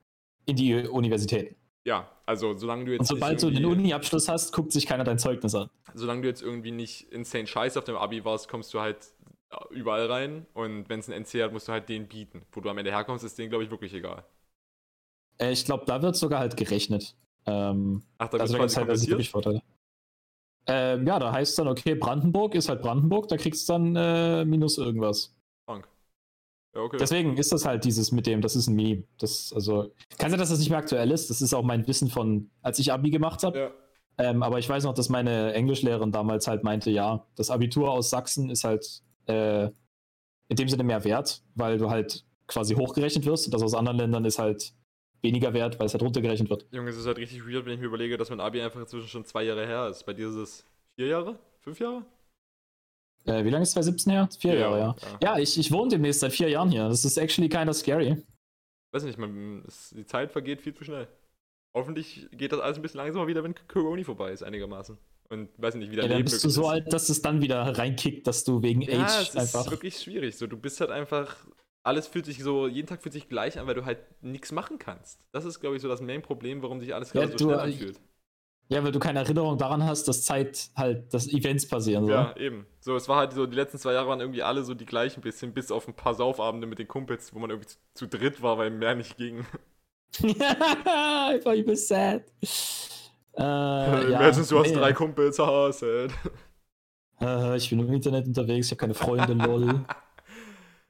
in die Universität. Ja, also solange du jetzt. Und sobald du den Uni-Abschluss hast, guckt sich keiner dein Zeugnis an. solange du jetzt irgendwie nicht insane scheiße auf dem Abi warst, kommst du halt überall rein. Und wenn es einen NC hat, musst du halt den bieten. Wo du am Ende herkommst, ist denen, glaube ich, wirklich egal. Äh, ich glaube, da wird sogar halt gerechnet. Ähm, Ach, da also da quasi gibt es halt wirklich Vorteile. Ähm, ja, da heißt es dann, okay, Brandenburg ist halt Brandenburg, da kriegst du dann äh, minus irgendwas. Krank. Ja, okay. Deswegen ist das halt dieses mit dem, das ist ein Meme. Das, also, kann sein, dass das nicht mehr aktuell ist. Das ist auch mein Wissen von, als ich Abi gemacht habe. ja. Ähm, aber ich weiß noch, dass meine Englischlehrerin damals halt meinte, ja, das Abitur aus Sachsen ist halt äh, in dem Sinne mehr wert, weil du halt quasi hochgerechnet wirst und das aus anderen Ländern ist halt weniger wert, weil es halt runtergerechnet wird. Junge, es ist halt richtig weird, wenn ich mir überlege, dass mein Abi einfach inzwischen schon zwei Jahre her ist. Bei dir ist es vier Jahre? Fünf Jahre? Äh, wie lange ist 2017 her? Vier Vier Jahre, Jahre, ja. ja. Ich, ich wohne demnächst seit vier Jahren hier. Das ist actually kinda scary. Weiß nicht, man, es, die Zeit vergeht viel zu schnell. Hoffentlich geht das alles ein bisschen langsamer wieder, wenn Corona vorbei ist, einigermaßen. Und weiß nicht, wie dein Ja, dann Leben bist du so ist. alt, dass es dann wieder reinkickt, dass du wegen Ja, Age es ist einfach. wirklich schwierig. So, du bist halt einfach. Alles fühlt sich so, jeden Tag fühlt sich gleich an, weil du halt nichts machen kannst. Das ist, glaube ich, so das Main-Problem, warum sich alles Ja, gerade so du- schnell anfühlt. Ja, weil du keine Erinnerung daran hast, dass Zeit halt, dass Events passieren. So. Ja, eben. So, es war halt so, die letzten zwei Jahre waren irgendwie alle so die gleichen bisschen, bis auf ein paar Saufabende mit den Kumpels, wo man irgendwie zu, zu dritt war, weil mehr nicht ging. Einfach übel sad. Äh, ja, Imagine, du hast nee. drei Kumpels, haha, sad. Äh, ich bin im Internet unterwegs, ich habe keine Freunde, lol.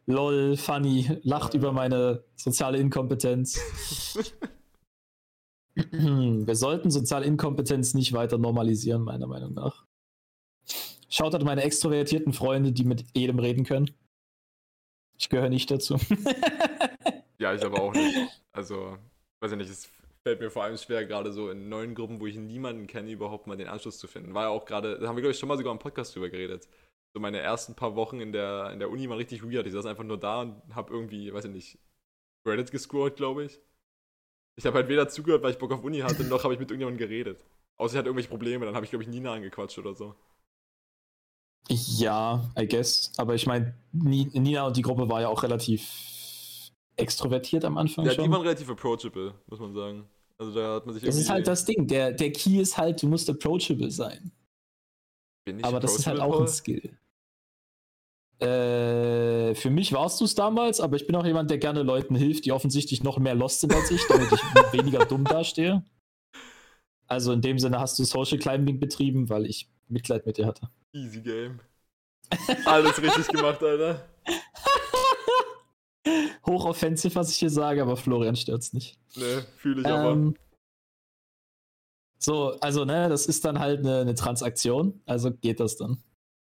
lol, funny, lacht über meine soziale Inkompetenz. Wir sollten soziale Inkompetenz nicht weiter normalisieren, meiner Meinung nach. Schaut halt meine extrovertierten Freunde, die mit jedem reden können. Ich gehöre nicht dazu. Ja, ich aber auch nicht. Also, weiß ich nicht, es fällt mir vor allem schwer, gerade so in neuen Gruppen, wo ich niemanden kenne, überhaupt mal den Anschluss zu finden. War ja auch gerade, da haben wir, glaube ich, schon mal sogar im Podcast drüber geredet. So meine ersten paar Wochen in der, in der Uni waren richtig weird. Ich saß einfach nur da und habe irgendwie, weiß ich nicht, Reddit gescrollt, glaube ich. Ich habe halt weder zugehört, weil ich Bock auf Uni hatte, noch habe ich mit irgendjemandem geredet. Außer ich hatte irgendwelche Probleme, dann habe ich, glaube ich, Nina angequatscht oder so. Ja, I guess. Aber ich meine, Nina und die Gruppe war ja auch relativ extrovertiert am Anfang Ja, schon. die waren relativ approachable, muss man sagen. Also da hat man sich Das ist halt das Ding. Der, der Key ist halt, du musst approachable sein. Aber das ist halt auch ein Skill. Äh, für mich warst du es damals, aber ich bin auch jemand, der gerne Leuten hilft, die offensichtlich noch mehr lost sind als ich, damit ich weniger dumm dastehe. Also in dem Sinne hast du Social Climbing betrieben, weil ich Mitleid mit dir hatte. Easy Game. Alles richtig gemacht, Alter. Hochoffensiv, was ich hier sage, aber Florian stört's nicht. Ne, fühle ich aber. So, also, ne, das ist dann halt eine, eine Transaktion, also geht das dann.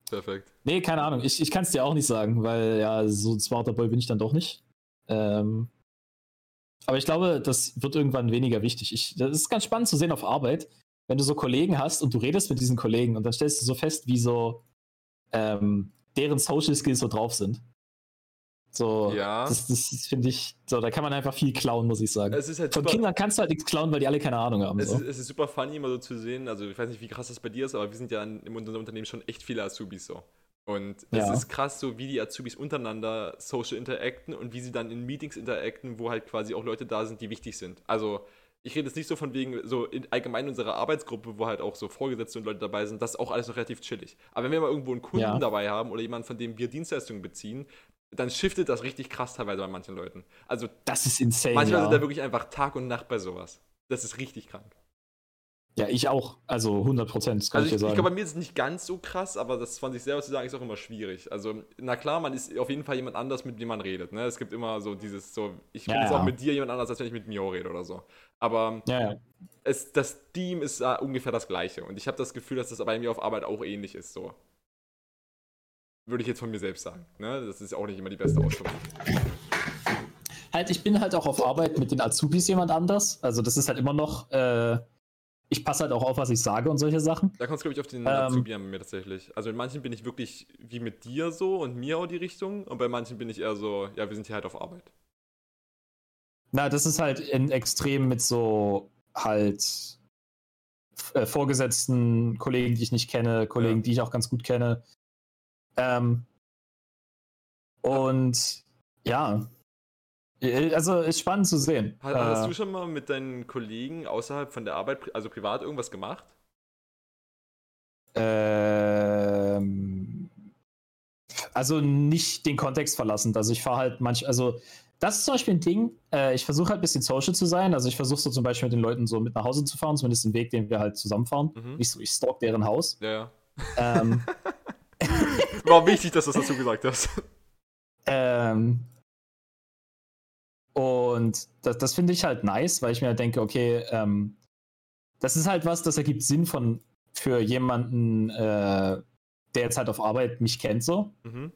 Perfekt. Nee, keine Ahnung, ich, ich kann es dir auch nicht sagen, weil ja, so ein smarter Boy bin ich dann doch nicht. Ähm, aber ich glaube, das wird irgendwann weniger wichtig. Ich, das ist ganz spannend zu sehen auf Arbeit, wenn du so Kollegen hast und du redest mit diesen Kollegen und dann stellst du so fest, wie so ähm, deren Social Skills so drauf sind. So, Ja. das, das finde ich, so, da kann man einfach viel klauen, muss ich sagen. Halt Von Kindern kannst du halt nichts klauen, weil die alle keine Ahnung haben. es So. ist, es ist super funny, immer so zu sehen. Also, ich weiß nicht, wie krass das bei dir ist, aber wir sind ja in, unserem Unternehmen schon echt viele Azubis so. Und es Ja. ist krass, so wie die Azubis untereinander social interacten und wie sie dann in Meetings interacten, wo halt quasi auch Leute da sind, die wichtig sind. Also, ich rede jetzt nicht so von wegen, so in, allgemein in unserer Arbeitsgruppe, wo halt auch so Vorgesetzte und Leute dabei sind, das ist auch alles noch relativ chillig. Aber wenn wir mal irgendwo einen Kunden Ja. dabei haben oder jemanden, von dem wir Dienstleistungen beziehen, dann shiftet das richtig krass teilweise bei manchen Leuten. Also, Das ist insane. manchmal ja. sind da wirklich einfach Tag und Nacht bei sowas. Das ist richtig krank. ja, ich auch. Also 100 Prozent, das kann Also ich ich, dir ich sagen. glaube, bei mir ist es nicht ganz so krass, aber das von sich selber zu sagen, ist auch immer schwierig. Also, na klar, man ist auf jeden Fall jemand anders, mit dem man redet. Ne? Es gibt immer so dieses, so, ich bin Ja, jetzt ja. auch mit dir jemand anders, als wenn ich mit Mio rede oder so. Aber ja, ja. es, das Team ist äh, ungefähr das gleiche. Und ich habe das Gefühl, dass das bei mir auf Arbeit auch ähnlich ist. So. Würde ich jetzt von mir selbst sagen. Ne? Das ist auch nicht immer die beste Ausdruck. Halt, ich bin halt auch auf Arbeit mit den Azubis jemand anders. Also das ist halt immer noch, äh, ich passe halt auch auf, was ich sage und solche Sachen. Da kommt es, glaube ich, auf den Ähm. Azubi an mir tatsächlich. Also in manchen bin ich wirklich wie mit dir so und mir auch die Richtung. Und bei manchen bin ich eher so, ja, wir sind hier halt auf Arbeit. Na, das ist halt in Extrem mit so halt äh, vorgesetzten Kollegen, die ich nicht kenne, Kollegen, Ja. die ich auch ganz gut kenne. Ähm, und ja, also ist spannend zu sehen. Hast, hast äh, du schon mal mit deinen Kollegen außerhalb von der Arbeit, also privat, irgendwas gemacht? Ähm, also nicht den Kontext verlassen. Also ich fahre halt manchmal, also das ist zum Beispiel ein Ding. Äh, ich versuche halt ein bisschen social zu sein. Also ich versuche so zum Beispiel mit den Leuten so mit nach Hause zu fahren, zumindest den Weg, den wir halt zusammenfahren. Mhm. Nicht so, ich stalk deren Haus. Ja, ja. Ähm, War wichtig, dass du das dazu gesagt hast. Ähm, und das, das finde ich halt nice, weil ich mir halt denke, okay, ähm, das ist halt was, das ergibt Sinn von für jemanden, äh, der jetzt halt auf Arbeit mich kennt so. Mhm.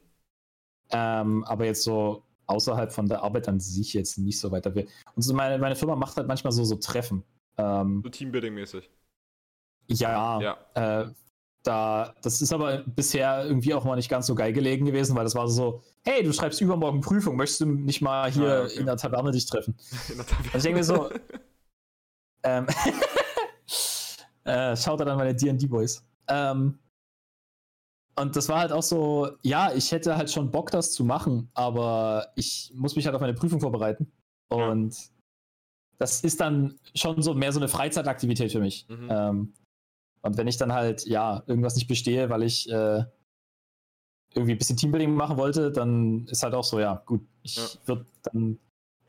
Ähm, aber jetzt so außerhalb von der Arbeit an sich jetzt nicht so weiter will. Und so meine, meine Firma macht halt manchmal so, so Treffen. Ähm, so Teambuilding-mäßig. Ja, ja. Äh, da, das ist aber bisher irgendwie auch mal nicht ganz so geil gelegen gewesen, weil das war so, hey, du schreibst übermorgen Prüfung, möchtest du nicht mal hier ah, okay. in der Taverne dich treffen? In der Taverne. Also ich denke mir so, ähm, äh, schaut dann meine D&D-Boys. Ähm, und das war halt auch so, ja, ich hätte halt schon Bock, das zu machen, aber ich muss mich halt auf meine Prüfung vorbereiten. Und ja. das ist dann schon so mehr so eine Freizeitaktivität für mich. Mhm. Ähm, und wenn ich dann halt, ja, irgendwas nicht bestehe, weil ich äh, irgendwie ein bisschen Teambuilding machen wollte, dann ist halt auch so, ja, gut, ich ja. würde dann.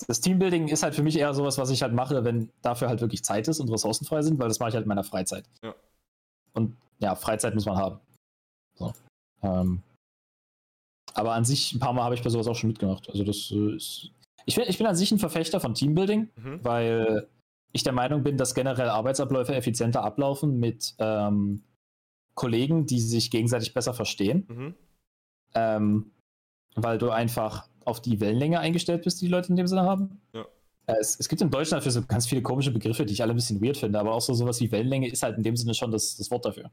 Das Teambuilding ist halt für mich eher sowas, was ich halt mache, wenn dafür halt wirklich Zeit ist und Ressourcen frei sind, weil das mache ich halt in meiner Freizeit. Ja. Und ja, Freizeit muss man haben. So. Ähm, aber an sich, ein paar Mal habe ich bei sowas auch schon mitgemacht. Also das äh, ist. Ich bin, ich bin an sich ein Verfechter von Teambuilding, mhm. weil ich der Meinung bin, dass generell Arbeitsabläufe effizienter ablaufen mit ähm, Kollegen, die sich gegenseitig besser verstehen. Mhm. Ähm, weil du einfach auf die Wellenlänge eingestellt bist, die, die Leute in dem Sinne haben. Ja. Äh, es, es, gibt in Deutschland dafür so ganz viele komische Begriffe, die ich alle ein bisschen weird finde, aber auch so sowas wie Wellenlänge ist halt in dem Sinne schon das, das Wort dafür.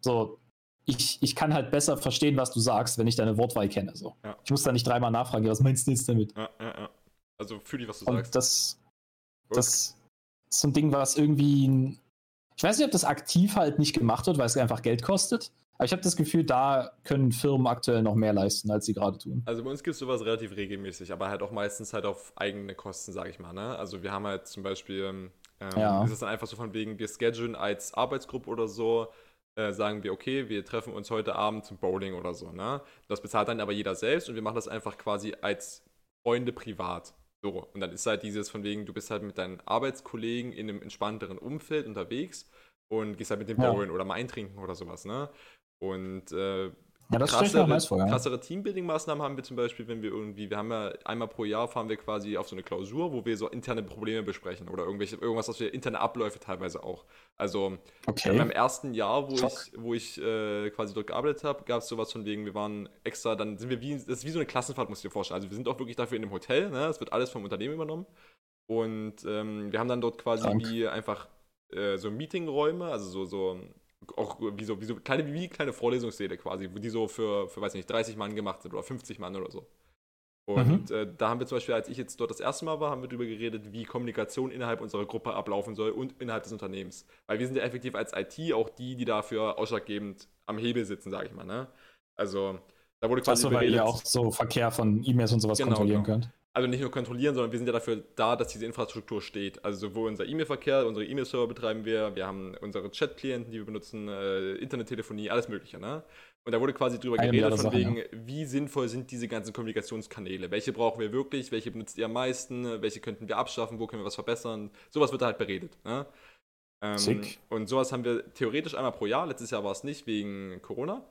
So, ich, ich kann halt besser verstehen, was du sagst, wenn ich deine Wortwahl kenne. So. Ja. Ich muss da nicht dreimal nachfragen, was meinst du jetzt damit? Ja, ja, ja. Also fühle ich, was du Und sagst. Das, das ist so ein Ding, was irgendwie. Ich weiß nicht, ob das aktiv halt nicht gemacht wird, weil es einfach Geld kostet. Aber ich habe das Gefühl, da können Firmen aktuell noch mehr leisten, als sie gerade tun. Also bei uns gibt es sowas relativ regelmäßig, aber halt auch meistens halt auf eigene Kosten, sage ich mal. Ne? Also wir haben halt zum Beispiel, ähm, ja. ist es dann einfach so von wegen, wir schedulen als Arbeitsgruppe oder so, äh, sagen wir, okay, wir treffen uns heute Abend zum Bowling oder so. Ne? Das bezahlt dann aber jeder selbst und wir machen das einfach quasi als Freunde privat. So, und dann ist halt dieses von wegen, du bist halt mit deinen Arbeitskollegen in einem entspannteren Umfeld unterwegs und gehst halt mit dem ja. Bowlen oder mal eintrinken oder sowas, ne? Und äh, ja, das krassere, vor, ja. krassere Teambuilding-Maßnahmen haben wir zum Beispiel, wenn wir irgendwie, wir haben ja einmal pro Jahr fahren wir quasi auf so eine Klausur, wo wir so interne Probleme besprechen oder irgendwelche, irgendwas, was wir interne Abläufe teilweise auch. Also okay. in meinem ersten Jahr, wo Schock. ich, wo ich äh, quasi dort gearbeitet habe, gab es sowas von wegen, wir waren extra, dann sind wir wie, das ist wie so eine Klassenfahrt, muss ich dir vorstellen. Also wir sind auch wirklich dafür in einem Hotel, ne? Das wird alles vom Unternehmen übernommen. Und ähm, wir haben dann dort quasi Krank. wie einfach äh, so Meetingräume, also so, so auch wie so, wie so kleine, wie kleine Vorlesungssäle quasi, wo die so für, für, weiß nicht, 30 Mann gemacht sind oder 50 Mann oder so. Und mhm. äh, da haben wir zum Beispiel, als ich jetzt dort das erste Mal war, haben wir darüber geredet, wie Kommunikation innerhalb unserer Gruppe ablaufen soll und innerhalb des Unternehmens. Weil wir sind ja effektiv als IT auch die, die dafür ausschlaggebend am Hebel sitzen, sage ich mal. Ne? Also da wurde quasi. Achso, weil ihr auch so Verkehr von E-Mails und sowas genau, kontrollieren genau. könnt also nicht nur kontrollieren, sondern wir sind ja dafür da, dass diese Infrastruktur steht. Also sowohl unser E-Mail-Verkehr, unsere E-Mail-Server betreiben wir, wir haben unsere Chat-Klienten, die wir benutzen, äh, Internettelefonie, alles Mögliche. Ne? Und da wurde quasi drüber Eine geredet, von Sachen, wegen, ja. wie sinnvoll sind diese ganzen Kommunikationskanäle? Welche brauchen wir wirklich? Welche benutzt ihr am meisten? Welche könnten wir abschaffen? Wo können wir was verbessern? Sowas wird da halt beredet. Ne? Ähm, und sowas haben wir theoretisch einmal pro Jahr. Letztes Jahr war es nicht wegen Corona.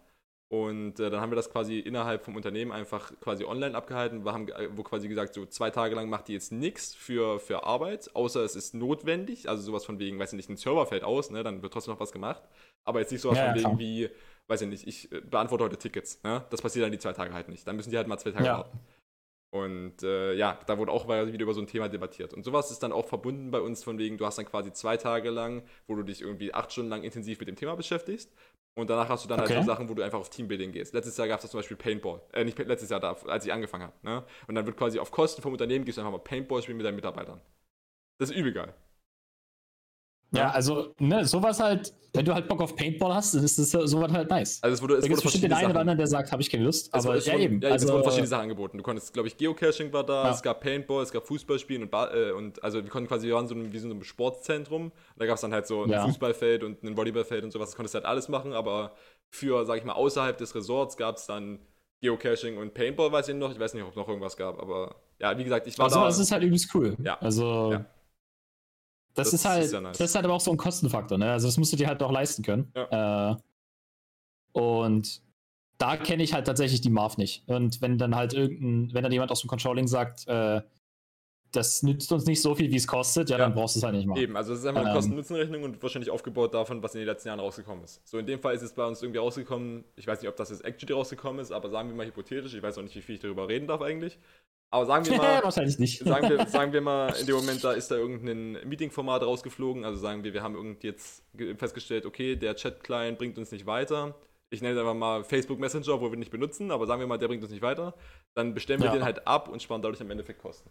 Und äh, dann haben wir das quasi innerhalb vom Unternehmen einfach quasi online abgehalten. Wir haben äh, wo quasi gesagt, so zwei Tage lang macht die jetzt nichts für, für Arbeit, außer es ist notwendig. Also sowas von wegen, weiß ich nicht, ein Server fällt aus, ne, dann wird trotzdem noch was gemacht. Aber jetzt nicht sowas ja, von wegen klar. wie, weiß ich nicht, ich äh, beantworte heute Tickets. Ne? Das passiert dann die zwei Tage halt nicht. Dann müssen die halt mal zwei Tage ja. warten. Und äh, ja, da wurde auch wieder über so ein Thema debattiert. Und sowas ist dann auch verbunden bei uns von wegen, du hast dann quasi zwei Tage lang, wo du dich irgendwie acht Stunden lang intensiv mit dem Thema beschäftigst. Und danach hast du dann okay. halt so Sachen, wo du einfach auf Teambuilding gehst. Letztes Jahr gab es zum Beispiel Paintball. Äh, nicht letztes Jahr, da, als ich angefangen habe. Ne? Und dann wird quasi auf Kosten vom Unternehmen gehst du einfach mal Paintball spielen mit deinen Mitarbeitern. Das ist übel geil. Ja, also, ne, sowas halt, wenn du halt Bock auf Paintball hast, dann ist das sowas halt nice. Also es wurde, es da gibt wurde bestimmt den verschiedene einen oder anderen, der sagt, habe ich keine Lust. Es, Aber es ja, wurden, eben. ja, es also, wurden verschiedene Sachen angeboten. Du konntest, glaube ich, Geocaching war da, Ja. es gab Paintball, es gab Fußballspielen und, äh, und also wir konnten quasi, wir waren so ein- wie so ein Sportzentrum. Da gab es dann halt so ein Ja. Fußballfeld und ein Volleyballfeld und sowas. Das konntest du halt alles machen, aber für, sag ich mal, außerhalb des Resorts gab es dann Geocaching und Paintball, weiß ich noch. Ich weiß nicht, ob es noch irgendwas gab, aber ja, wie gesagt, ich war also, da. das ist halt übelst cool. Ja. Also, Ja. Das, Das ist halt, ist ja nice. das ist halt aber auch so ein Kostenfaktor, ne? Also, das musst du dir halt auch leisten können. Äh, und da kenne ich halt tatsächlich die Marv nicht. Und wenn dann halt irgendein, wenn dann jemand aus dem Controlling sagt, äh, das nützt uns nicht so viel, wie es kostet, ja, Ja. dann brauchst du es halt nicht machen. Eben, also es ist einfach eine Ähm. Kosten-Nutzen-Rechnung und wahrscheinlich aufgebaut davon, was in den letzten Jahren rausgekommen ist. So in dem Fall ist es bei uns irgendwie rausgekommen, ich weiß nicht, ob das jetzt actually rausgekommen ist, aber sagen wir mal hypothetisch, ich weiß auch nicht, wie viel ich darüber reden darf eigentlich. Aber sagen wir mal, Wahrscheinlich nicht. sagen wir, sagen wir mal, in dem Moment, da ist da irgendein Meeting-Format rausgeflogen, also sagen wir, wir haben irgendwie jetzt ge- festgestellt, okay, der Chat-Client bringt uns nicht weiter. Ich nenne es einfach mal Facebook Messenger, wo wir nicht benutzen, aber sagen wir mal, der bringt uns nicht weiter. Dann bestellen wir Ja. den halt ab und sparen dadurch im Endeffekt Kosten.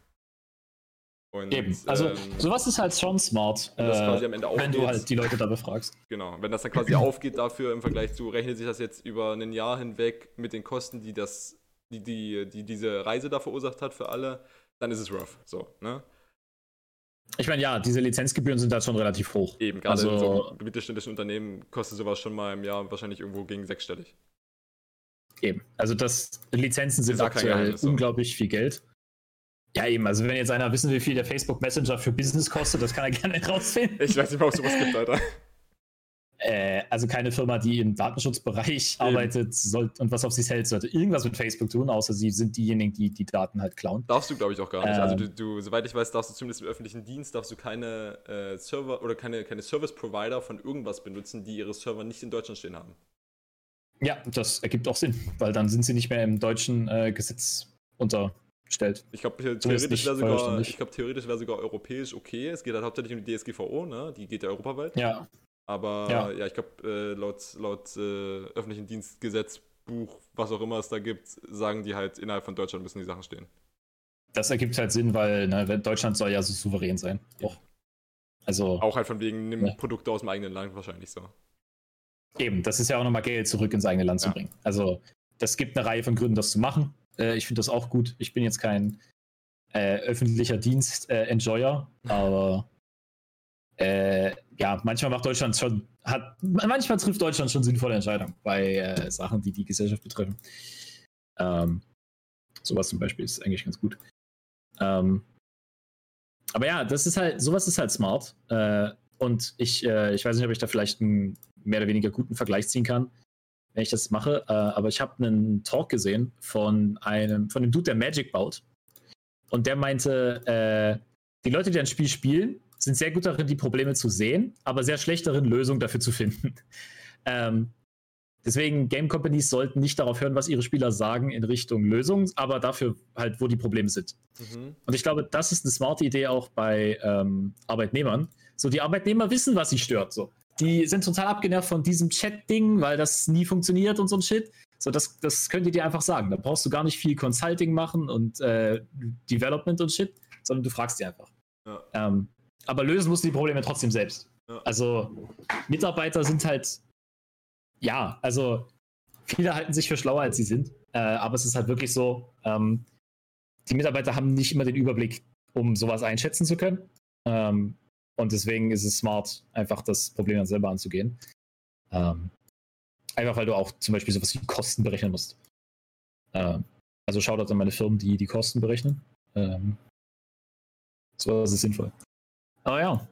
Und, Eben. Also, ähm, sowas ist halt schon smart, wenn das äh, quasi am Ende wenn du halt die Leute da befragst. Genau, wenn das dann quasi aufgeht dafür im Vergleich zu, rechnet sich das jetzt über ein Jahr hinweg mit den Kosten, die das, die, die, die diese Reise da verursacht hat für alle, dann ist es rough. So, ne? Ich meine, ja, diese Lizenzgebühren sind da schon relativ hoch. Eben, gerade in Also- so mittelständischen Unternehmen kostet sowas schon mal im Jahr wahrscheinlich irgendwo gegen sechsstellig. Eben. Also das Lizenzen sind aktuell so. unglaublich viel Geld. Ja, eben. Also wenn jetzt einer wissen will, wie viel der Facebook Messenger für Business kostet, das kann er gerne rausfinden. Ich weiß nicht ob es sowas gibt, Alter. Äh, also keine Firma, die im Datenschutzbereich arbeitet soll, und was auf sich hält, sollte irgendwas mit Facebook tun, außer sie sind diejenigen, die die Daten halt klauen. Darfst du, glaube ich, auch gar nicht. also Ähm. du, du, soweit ich weiß, darfst du zumindest im öffentlichen Dienst, darfst du keine äh, Server oder keine, keine Service-Provider von irgendwas benutzen, die ihre Server nicht in Deutschland stehen haben. Ja, das ergibt auch Sinn, weil dann sind sie nicht mehr im deutschen äh, Gesetz unterstellt. Ich glaube, theoretisch wäre sogar, ich glaub, theoretisch wäre sogar europäisch okay. Es geht halt hauptsächlich um die DSGVO, ne? Die geht ja europaweit. Ja, Aber Ja. ja, ich glaube, äh, laut, laut äh, öffentlichen Dienstgesetzbuch, was auch immer es da gibt, sagen die halt, innerhalb von Deutschland müssen die Sachen stehen. das ergibt halt Sinn, weil ne, Deutschland soll ja so souverän sein. Auch. Also Auch halt von wegen, nimm Ja. Produkte aus dem eigenen Land wahrscheinlich so. eben, das ist ja auch nochmal Geld zurück ins eigene Land zu Ja. bringen. Also das gibt eine Reihe von Gründen, das zu machen. Äh, ich finde das auch gut. Ich bin jetzt kein äh, öffentlicher Dienst-Enjoyer, aber äh, ja, manchmal macht Deutschland schon, hat, manchmal trifft Deutschland schon sinnvolle Entscheidungen bei äh, Sachen, die die Gesellschaft betreffen. Ähm, sowas zum Beispiel ist eigentlich ganz gut. Ähm, aber ja, das ist halt, sowas ist halt smart. Äh, und ich, äh, ich weiß nicht, ob ich da vielleicht einen mehr oder weniger guten Vergleich ziehen kann, wenn ich das mache. Äh, aber ich habe einen Talk gesehen von einem, von dem Dude, der Magic baut. Und der meinte, äh, die Leute, die ein Spiel spielen, sind sehr gut darin, die Probleme zu sehen, aber sehr schlecht darin, Lösungen dafür zu finden. ähm, deswegen, Game Companies sollten nicht darauf hören, was ihre Spieler sagen in Richtung Lösung, aber dafür halt, wo die Probleme sind. Mhm. Und ich glaube, das ist eine smarte Idee auch bei ähm, Arbeitnehmern. So, die Arbeitnehmer wissen, was sie stört. So. Die sind total abgenervt von diesem Chat-Ding, weil das nie funktioniert und so ein Shit. So, das, das könnt ihr dir einfach sagen. Da brauchst du gar nicht viel Consulting machen und äh, Development und Shit, sondern du fragst die einfach. Ja. Ähm, aber lösen musst du die Probleme trotzdem selbst. Ja. Also, Mitarbeiter sind halt, ja, also viele halten sich für schlauer, als sie sind. Äh, aber es ist halt wirklich so, ähm, die Mitarbeiter haben nicht immer den Überblick, um sowas einschätzen zu können. Ähm, und deswegen ist es smart, einfach das Problem dann selber anzugehen. Ähm, einfach weil du auch zum Beispiel sowas wie Kosten berechnen musst. Ähm, also Shoutout an meine Firmen, die die Kosten berechnen. Ähm, so ist es sinnvoll. Aber ja,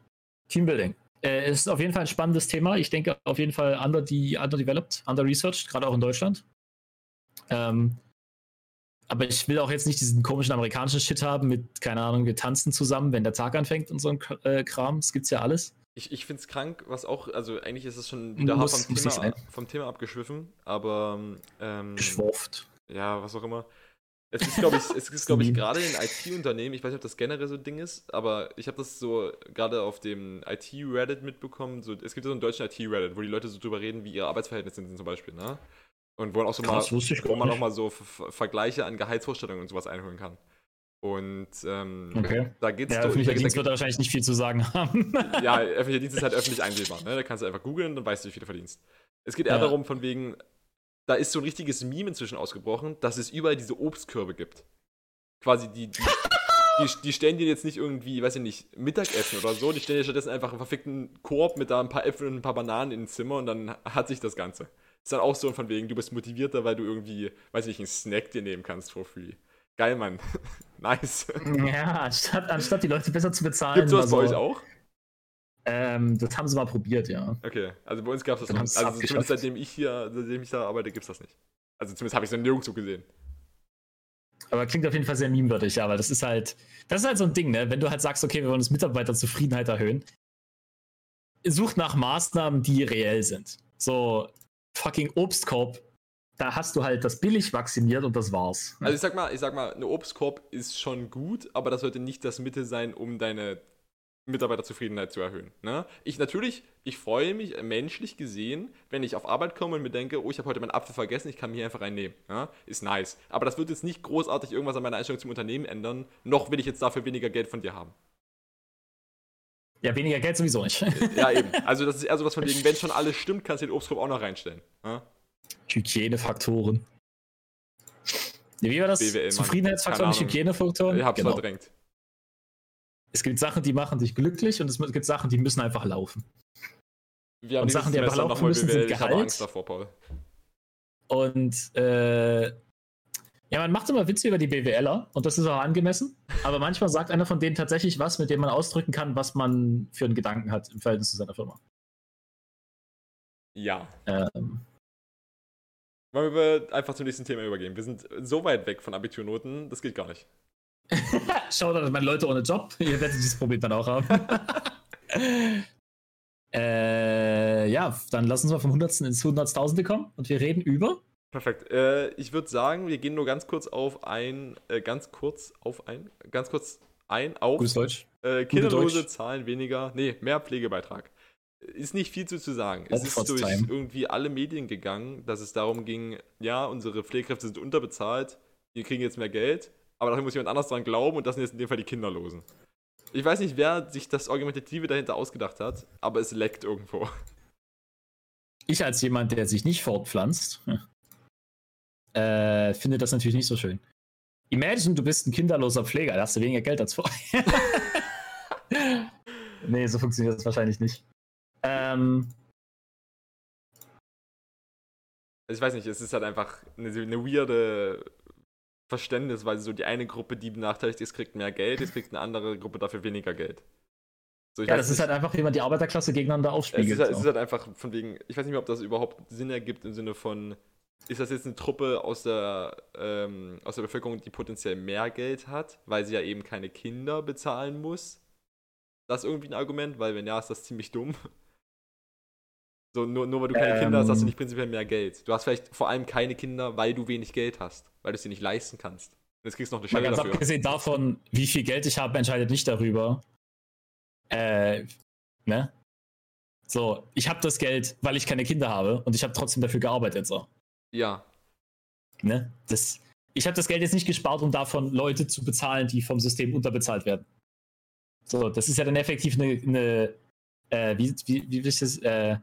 Teambuilding. Äh, ist auf jeden Fall ein spannendes Thema. Ich denke auf jeden Fall under, die, underdeveloped, under-researched, gerade auch in Deutschland. Ähm, aber ich will auch jetzt nicht diesen komischen amerikanischen Shit haben mit, keine Ahnung, wir tanzen zusammen, wenn der Tag anfängt und so ein äh, Kram. Das gibt's ja alles. Ich, ich finde es krank, was auch, also eigentlich ist es schon wieder hart Muss- vom, Thema, vom Thema abgeschwiffen, aber ähm, Geschworft. ja, was auch immer. Es ist, glaube ich, es ist, glaube ich, Meme. gerade in IT-Unternehmen, ich weiß nicht, ob das generell so ein Ding ist, aber ich habe das so gerade auf dem IT-Reddit mitbekommen. So, es gibt ja so einen deutschen IT-Reddit, wo die Leute so drüber reden, wie ihre Arbeitsverhältnisse sind zum Beispiel, ne? Und wo man auch so Krass, mal, wo man auch mal so Ver- Ver- Vergleiche an Gehaltsvorstellungen und sowas einholen kann. Und ähm, Okay. da geht es Der öffentliche Dienst wird da wahrscheinlich nicht viel zu sagen haben. ja, öffentlicher Dienst ist halt öffentlich einsehbar. Ne? Da kannst du einfach googeln, dann weißt du, wie viel du verdienst. Es geht eher Ja. darum, von wegen, da ist so ein richtiges Meme inzwischen ausgebrochen, dass es überall diese Obstkörbe gibt. Quasi die, die, die, die stellen dir jetzt nicht irgendwie, weiß ich nicht, Mittagessen oder so, die stellen dir stattdessen einfach einen verfickten Korb mit da ein paar Äpfeln und ein paar Bananen ins Zimmer und dann hat sich das Ganze. Ist dann auch so von wegen, du bist motivierter, weil du irgendwie, weiß ich nicht, einen Snack dir nehmen kannst for free. Geil, Mann. nice. ja, anstatt, anstatt die Leute besser zu bezahlen. Gibt sowas also, bei euch auch? Ähm, das haben sie mal probiert, ja. Okay, also bei uns gab es das nicht. Also zumindest seitdem ich hier, seitdem ich da arbeite, gibt es das nicht. Also zumindest habe ich es dann nirgendwo gesehen. Aber klingt auf jeden Fall sehr memewürdig, ja, weil das ist halt, das ist halt so ein Ding, ne? Wenn du halt sagst, okay, wir wollen das Mitarbeiterzufriedenheit erhöhen, sucht nach Maßnahmen, die reell sind. So, fucking Obstkorb, da hast du halt das billig vacciniert und das war's. Also ich sag mal, ich sag mal, eine Obstkorb ist schon gut, aber das sollte nicht das Mittel sein, um deine Mitarbeiterzufriedenheit zu erhöhen. Ne? Ich natürlich, ich freue mich menschlich gesehen, wenn ich auf Arbeit komme und mir denke, oh, ich habe heute meinen Apfel vergessen, ich kann mir hier einfach einen nehmen. Ja? Ist nice. Aber das wird jetzt nicht großartig irgendwas an meiner Einstellung zum Unternehmen ändern, noch will ich jetzt dafür weniger Geld von dir haben. Ja, weniger Geld sowieso nicht. Ja, eben. Also das ist eher so was von wegen, wenn schon alles stimmt, kannst du den Obstkorb auch noch reinstellen. Ja? Hygienefaktoren. Wie war das? BWL. Zufriedenheitsfaktoren, nicht. Hygienefaktoren? Ich hab's Genau. verdrängt. Es gibt Sachen, die machen dich glücklich und es gibt Sachen, die müssen einfach laufen. Wir Und dieses Sachen, die einfach laufen müssen, sind BWL. Ich habe Gehalt. Angst davor, Paul. Und äh, ja, man macht immer Witze über die BWLer und das ist auch angemessen. Aber manchmal sagt einer von denen tatsächlich was, mit dem man ausdrücken kann, was man für einen Gedanken hat im Verhältnis zu seiner Firma. Ja. Ähm, Wollen wir einfach zum nächsten Thema übergehen? Wir sind so weit weg von Abiturnoten, das geht gar nicht. Schaut an meine Leute ohne Job. Ihr werdet dieses Problem dann auch haben. äh, ja, dann lass uns mal vom Hundertsten ins Hunderttausende kommen und wir reden über. Perfekt. Äh, ich würde sagen, wir gehen nur ganz kurz auf ein, äh, ganz kurz auf ein, ganz kurz ein auf Gutes Deutsch. äh, kinderlose Deutsch. Zahlen weniger, nee, mehr Pflegebeitrag. Ist nicht viel zu, zu sagen. Es ist durch irgendwie alle Medien gegangen, dass es darum ging, ja, unsere Pflegekräfte sind unterbezahlt, wir kriegen jetzt mehr Geld, aber dafür muss jemand anders dran glauben und das sind jetzt in dem Fall die Kinderlosen. Ich weiß nicht, wer sich das Argumentative dahinter ausgedacht hat, aber es leckt irgendwo. Ich als jemand, der sich nicht fortpflanzt, äh, finde das natürlich nicht so schön. Imagine, du bist ein kinderloser Pfleger, da hast du weniger Geld als vorher. nee, so funktioniert das wahrscheinlich nicht. Ähm, Also ich weiß nicht, es ist halt einfach eine, eine weirde Verständnisweise. So die eine Gruppe, die benachteiligt ist, kriegt mehr Geld, jetzt kriegt eine andere Gruppe dafür weniger Geld. So, ja, das ist nicht, halt einfach, wie man die Arbeiterklasse gegeneinander es aufspiegelt. ist, halt, es so. ist halt einfach von wegen, ich weiß nicht mehr, ob das überhaupt Sinn ergibt im Sinne von, ist das jetzt eine Truppe aus der, ähm, aus der Bevölkerung, die potenziell mehr Geld hat, weil sie ja eben keine Kinder bezahlen muss? Das ist irgendwie ein Argument, weil wenn ja, ist das ziemlich dumm. So, nur, nur weil du keine Kinder hast, hast du Ähm. nicht prinzipiell mehr Geld. Du hast vielleicht vor allem keine Kinder, weil du wenig Geld hast, weil du es dir nicht leisten kannst. Und jetzt kriegst du noch eine ganz dafür. abgesehen davon, wie viel Geld ich habe, entscheidet nicht darüber. Äh, ne? So, ich habe das Geld, weil ich keine Kinder habe und ich habe trotzdem dafür gearbeitet. So. Ja, Ne? Das, ich habe das Geld jetzt nicht gespart, um davon Leute zu bezahlen, die vom System unterbezahlt werden. So, das ist ja dann effektiv eine, eine äh, wie, wie, wie ist das, äh,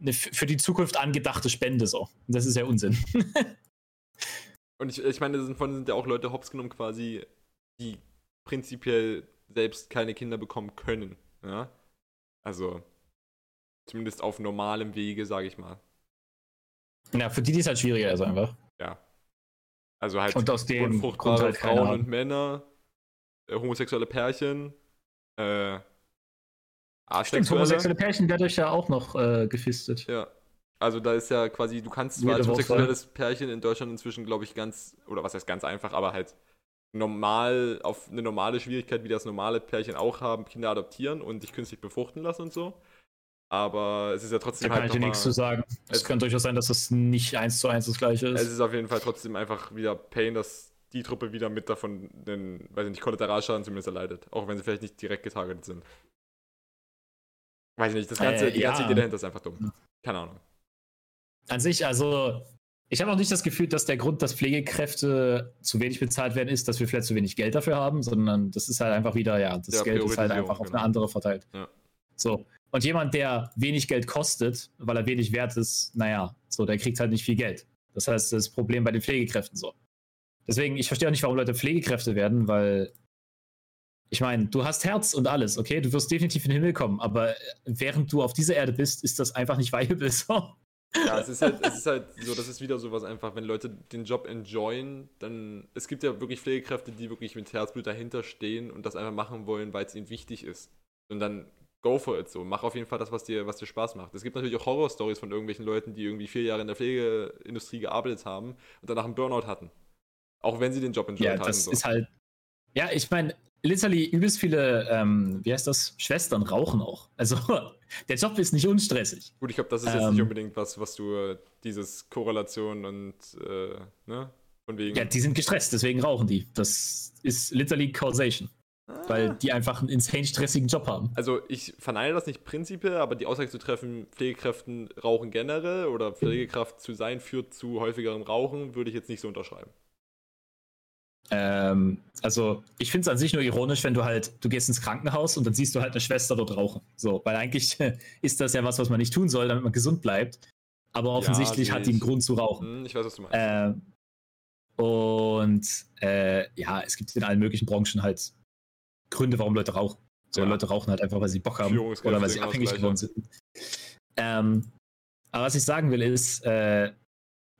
eine für die Zukunft angedachte Spende so. Und das ist ja Unsinn. Und ich, ich meine, davon sind ja auch Leute hops genommen quasi, die prinzipiell selbst keine Kinder bekommen können. Ja? Also, zumindest auf normalem Wege, sage ich mal. ja, für die, die ist halt schwieriger ist einfach. Ja. Also halt Und aus dem unfruchtbare Grund halt Frauen und Männer, äh, homosexuelle Pärchen, äh, Stimmt, Asexuelle. homosexuelle Pärchen euch ja auch noch äh, gefistet. Ja. Also da ist ja quasi, du kannst zwar als homosexuelles Pärchen in Deutschland inzwischen, glaube ich, ganz, oder was heißt ganz einfach, aber halt normal, auf eine normale Schwierigkeit, wie das normale Pärchen auch haben, Kinder adoptieren und dich künstlich befruchten lassen und so. Aber es ist ja Da trotzdem kann halt ich dir nichts zu sagen. Es Es- kann durchaus sein, dass das nicht eins zu eins das gleiche ist. Es ist auf jeden Fall trotzdem einfach wieder Pain, dass die Truppe wieder mit davon den, weiß ich nicht, Kollateralschaden zumindest erleidet. Auch wenn sie vielleicht nicht direkt getargetet sind. Weiß ich nicht, das ganze, Äh, die ganze ja. Idee dahinter ist einfach dumm. Keine Ahnung. An sich, also, ich habe auch nicht das Gefühl, dass der Grund, dass Pflegekräfte zu wenig bezahlt werden, ist, dass wir vielleicht zu wenig Geld dafür haben, sondern das ist halt einfach wieder, ja, das ja, Geld ist halt einfach auf genau. eine andere verteilt. Ja. So. Und jemand, der wenig Geld kostet, weil er wenig wert ist, naja, so, der kriegt halt nicht viel Geld. Das heißt, das Problem bei den Pflegekräften so. Deswegen, ich verstehe auch nicht, warum Leute Pflegekräfte werden, weil ich meine, du hast Herz und alles, okay? Du wirst definitiv in den Himmel kommen, aber während du auf dieser Erde bist, ist das einfach nicht viable so. Ja, es ist, halt, es ist halt so, das ist wieder sowas einfach, wenn Leute den Job enjoyen, dann, es gibt ja wirklich Pflegekräfte, die wirklich mit Herzblut dahinter stehen und das einfach machen wollen, weil es ihnen wichtig ist. Und dann go for it so. Mach auf jeden Fall das, was dir, was dir Spaß macht. Es gibt natürlich auch Horror-Stories von irgendwelchen Leuten, die irgendwie vier Jahre in der Pflegeindustrie gearbeitet haben und danach einen Burnout hatten. Auch wenn sie den Job enjoyed ja, hatten. Das so. ist halt. Ja, ich meine, literally übelst viele, ähm, wie heißt das, Schwestern rauchen auch. Also der Job ist nicht unstressig. Gut, ich glaube, das ist jetzt nicht ähm. unbedingt was, was du äh, dieses Korrelation und äh, ne? Von wegen. Ja, die sind gestresst, deswegen rauchen die. Das ist literally Causation. Ah. Weil die einfach einen insane stressigen Job haben. Also ich verneine das nicht prinzipiell, aber die Aussage zu treffen, Pflegekräften rauchen generell oder Pflegekraft zu sein führt zu häufigerem Rauchen, würde ich jetzt nicht so unterschreiben. Ähm, also, ich finde es an sich nur ironisch, wenn du halt, du gehst ins Krankenhaus und dann siehst du halt eine Schwester dort rauchen. So, weil eigentlich ist das ja was, was man nicht tun soll, damit man gesund bleibt. Aber offensichtlich ja, hat die einen Grund zu rauchen. Hm, ich weiß, was du meinst. Äh, und äh, ja, es gibt in allen möglichen Branchen halt Gründe, warum Leute rauchen. So, ja. Leute rauchen halt einfach, weil sie Bock haben oder weil sie abhängig geworden sind. Ähm, aber was ich sagen will, ist, äh,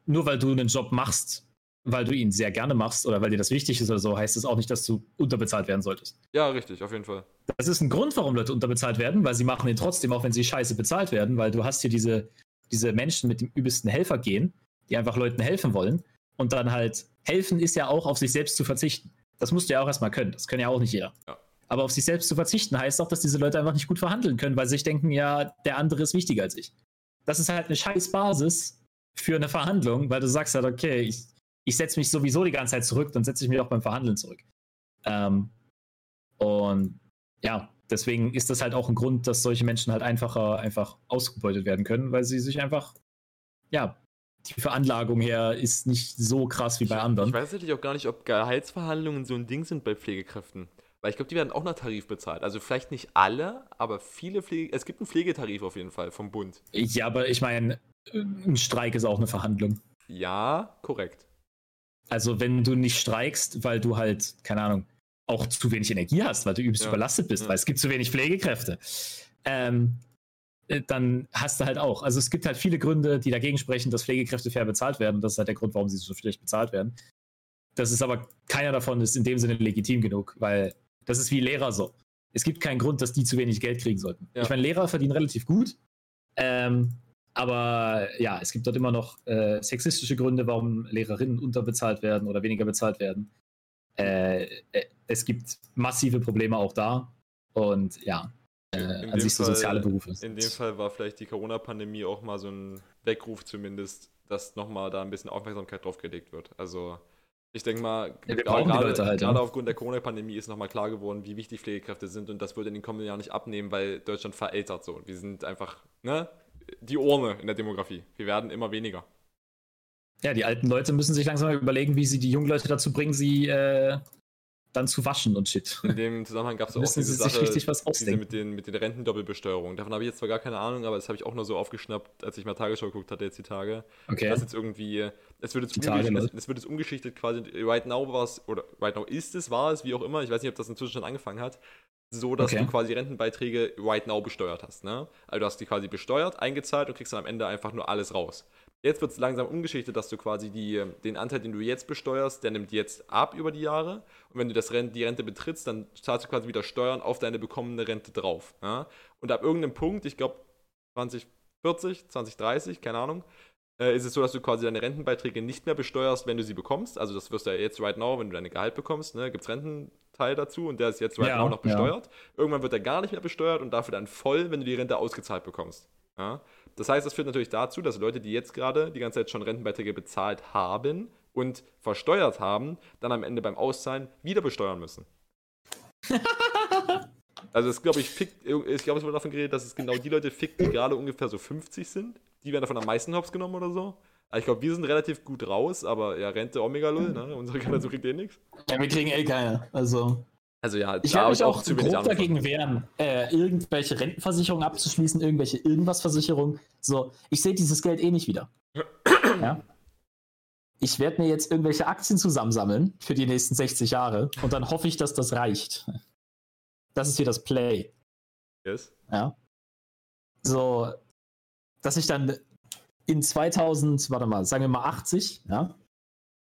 nur weil du einen Job machst, weil du ihn sehr gerne machst oder weil dir das wichtig ist oder so, heißt es auch nicht, dass du unterbezahlt werden solltest. Ja, richtig, auf jeden Fall. Das ist ein Grund, warum Leute unterbezahlt werden, weil sie machen ihn trotzdem, auch wenn sie scheiße bezahlt werden, weil du hast hier diese, diese Menschen mit dem übelsten Helfer gehen, die einfach Leuten helfen wollen. Und dann halt, helfen ist ja auch auf sich selbst zu verzichten. Das musst du ja auch erstmal können. Das können ja auch nicht jeder. Ja. Aber auf sich selbst zu verzichten heißt auch, dass diese Leute einfach nicht gut verhandeln können, weil sie sich denken, ja, der andere ist wichtiger als ich. Das ist halt eine scheiß Basis für eine Verhandlung, weil du sagst halt, okay, ich, ich setze mich sowieso die ganze Zeit zurück, dann setze ich mich auch beim Verhandeln zurück. Ähm, und ja, deswegen ist das halt auch ein Grund, dass solche Menschen halt einfacher einfach ausgebeutet werden können, weil sie sich einfach, ja, die Veranlagung her ist nicht so krass wie bei anderen. Ich weiß natürlich auch gar nicht, ob Gehaltsverhandlungen so ein Ding sind bei Pflegekräften. Weil ich glaube, die werden auch nach Tarif bezahlt. Also vielleicht nicht alle, aber viele Pflege. Es gibt einen Pflegetarif auf jeden Fall vom Bund. Ja, aber ich meine, ein Streik ist auch eine Verhandlung. Ja, korrekt. Also wenn du nicht streikst, weil du halt, keine Ahnung, auch zu wenig Energie hast, weil du übelst ja. überlastet bist, ja. weil es gibt zu wenig Pflegekräfte, ähm, äh, dann hast du halt auch. Also es gibt halt viele Gründe, die dagegen sprechen, dass Pflegekräfte fair bezahlt werden. Das ist halt der Grund, warum sie so schlecht bezahlt werden. Das ist aber, keiner davon ist in dem Sinne legitim genug, weil das ist wie Lehrer so. Es gibt keinen Grund, dass die zu wenig Geld kriegen sollten. Ja. Ich meine, Lehrer verdienen relativ gut. Ähm, aber ja, es gibt dort immer noch äh, sexistische Gründe, warum Lehrerinnen unterbezahlt werden oder weniger bezahlt werden. Äh, äh, es gibt massive Probleme auch da. Und ja, äh, an sich so soziale Berufe. In dem Fall war vielleicht die Corona-Pandemie auch mal so ein Weckruf zumindest, dass nochmal da ein bisschen Aufmerksamkeit drauf gelegt wird. Also ich denke mal, ja, gerade, halt, gerade ja. aufgrund der Corona-Pandemie ist nochmal klar geworden, wie wichtig Pflegekräfte sind und das wird in den kommenden Jahren nicht abnehmen, weil Deutschland verältert so. Wir sind einfach, ne? Die Urne in der Demografie. Wir werden immer weniger. Ja, die alten Leute müssen sich langsam überlegen, wie sie die jungen Leute dazu bringen, sie äh, dann zu waschen und shit. In dem Zusammenhang gab es auch diese Sache diese mit, den, mit den Rentendoppelbesteuerungen. Davon habe ich jetzt zwar gar keine Ahnung, aber das habe ich auch nur so aufgeschnappt, als ich mal Tagesschau geguckt hatte jetzt die Tage. Okay. Das jetzt irgendwie, es wird jetzt, Tage, es, es, wird jetzt umgeschichtet quasi, right now war es, oder right now ist es, war es, wie auch immer, ich weiß nicht, ob das inzwischen schon angefangen hat, so, dass okay. du quasi Rentenbeiträge right now besteuert hast. Ne? Also du hast die quasi besteuert, eingezahlt und kriegst dann am Ende einfach nur alles raus. Jetzt wird es langsam umgeschichtet, dass du quasi die, den Anteil, den du jetzt besteuerst, der nimmt jetzt ab über die Jahre. Und wenn du das Rent, die Rente betrittst, dann zahlst du quasi wieder Steuern auf deine bekommene Rente drauf. Ja? Und ab irgendeinem Punkt, ich glaube 2040, 2030, keine Ahnung, äh, ist es so, dass du quasi deine Rentenbeiträge nicht mehr besteuerst, wenn du sie bekommst. Also das wirst du ja jetzt right now, wenn du deine Gehalt bekommst, ne, gibt es Rententeil dazu und der ist jetzt right ja, now noch besteuert. Ja. Irgendwann wird er gar nicht mehr besteuert und dafür dann voll, wenn du die Rente ausgezahlt bekommst. Ja? Das heißt, das führt natürlich dazu, dass Leute, die jetzt gerade die ganze Zeit schon Rentenbeiträge bezahlt haben und versteuert haben, dann am Ende beim Auszahlen wieder besteuern müssen. also es glaube ich, fickt, ich glaube, es wurde davon geredet, dass es genau die Leute fickt, die gerade ungefähr so 50 sind die werden davon am meisten hops genommen oder so. Ich glaube, wir sind relativ gut raus, aber ja, Rente Omega Null, ne? Unsere Generation kriegt eh nichts. Ja, wir kriegen eh keine. Also. Also ja, ich werde mich auch, auch zu grob dagegen wehren, äh, irgendwelche Rentenversicherungen abzuschließen, irgendwelche Irgendwas-Versicherungen. So, ich sehe dieses Geld eh nicht wieder. ja? Ich werde mir jetzt irgendwelche Aktien zusammensammeln für die nächsten 60 Jahre und dann hoffe ich, dass das reicht. Das ist hier das Play. Yes. Ja. So, dass ich dann in 2000, warte mal, sagen wir mal 80, ja,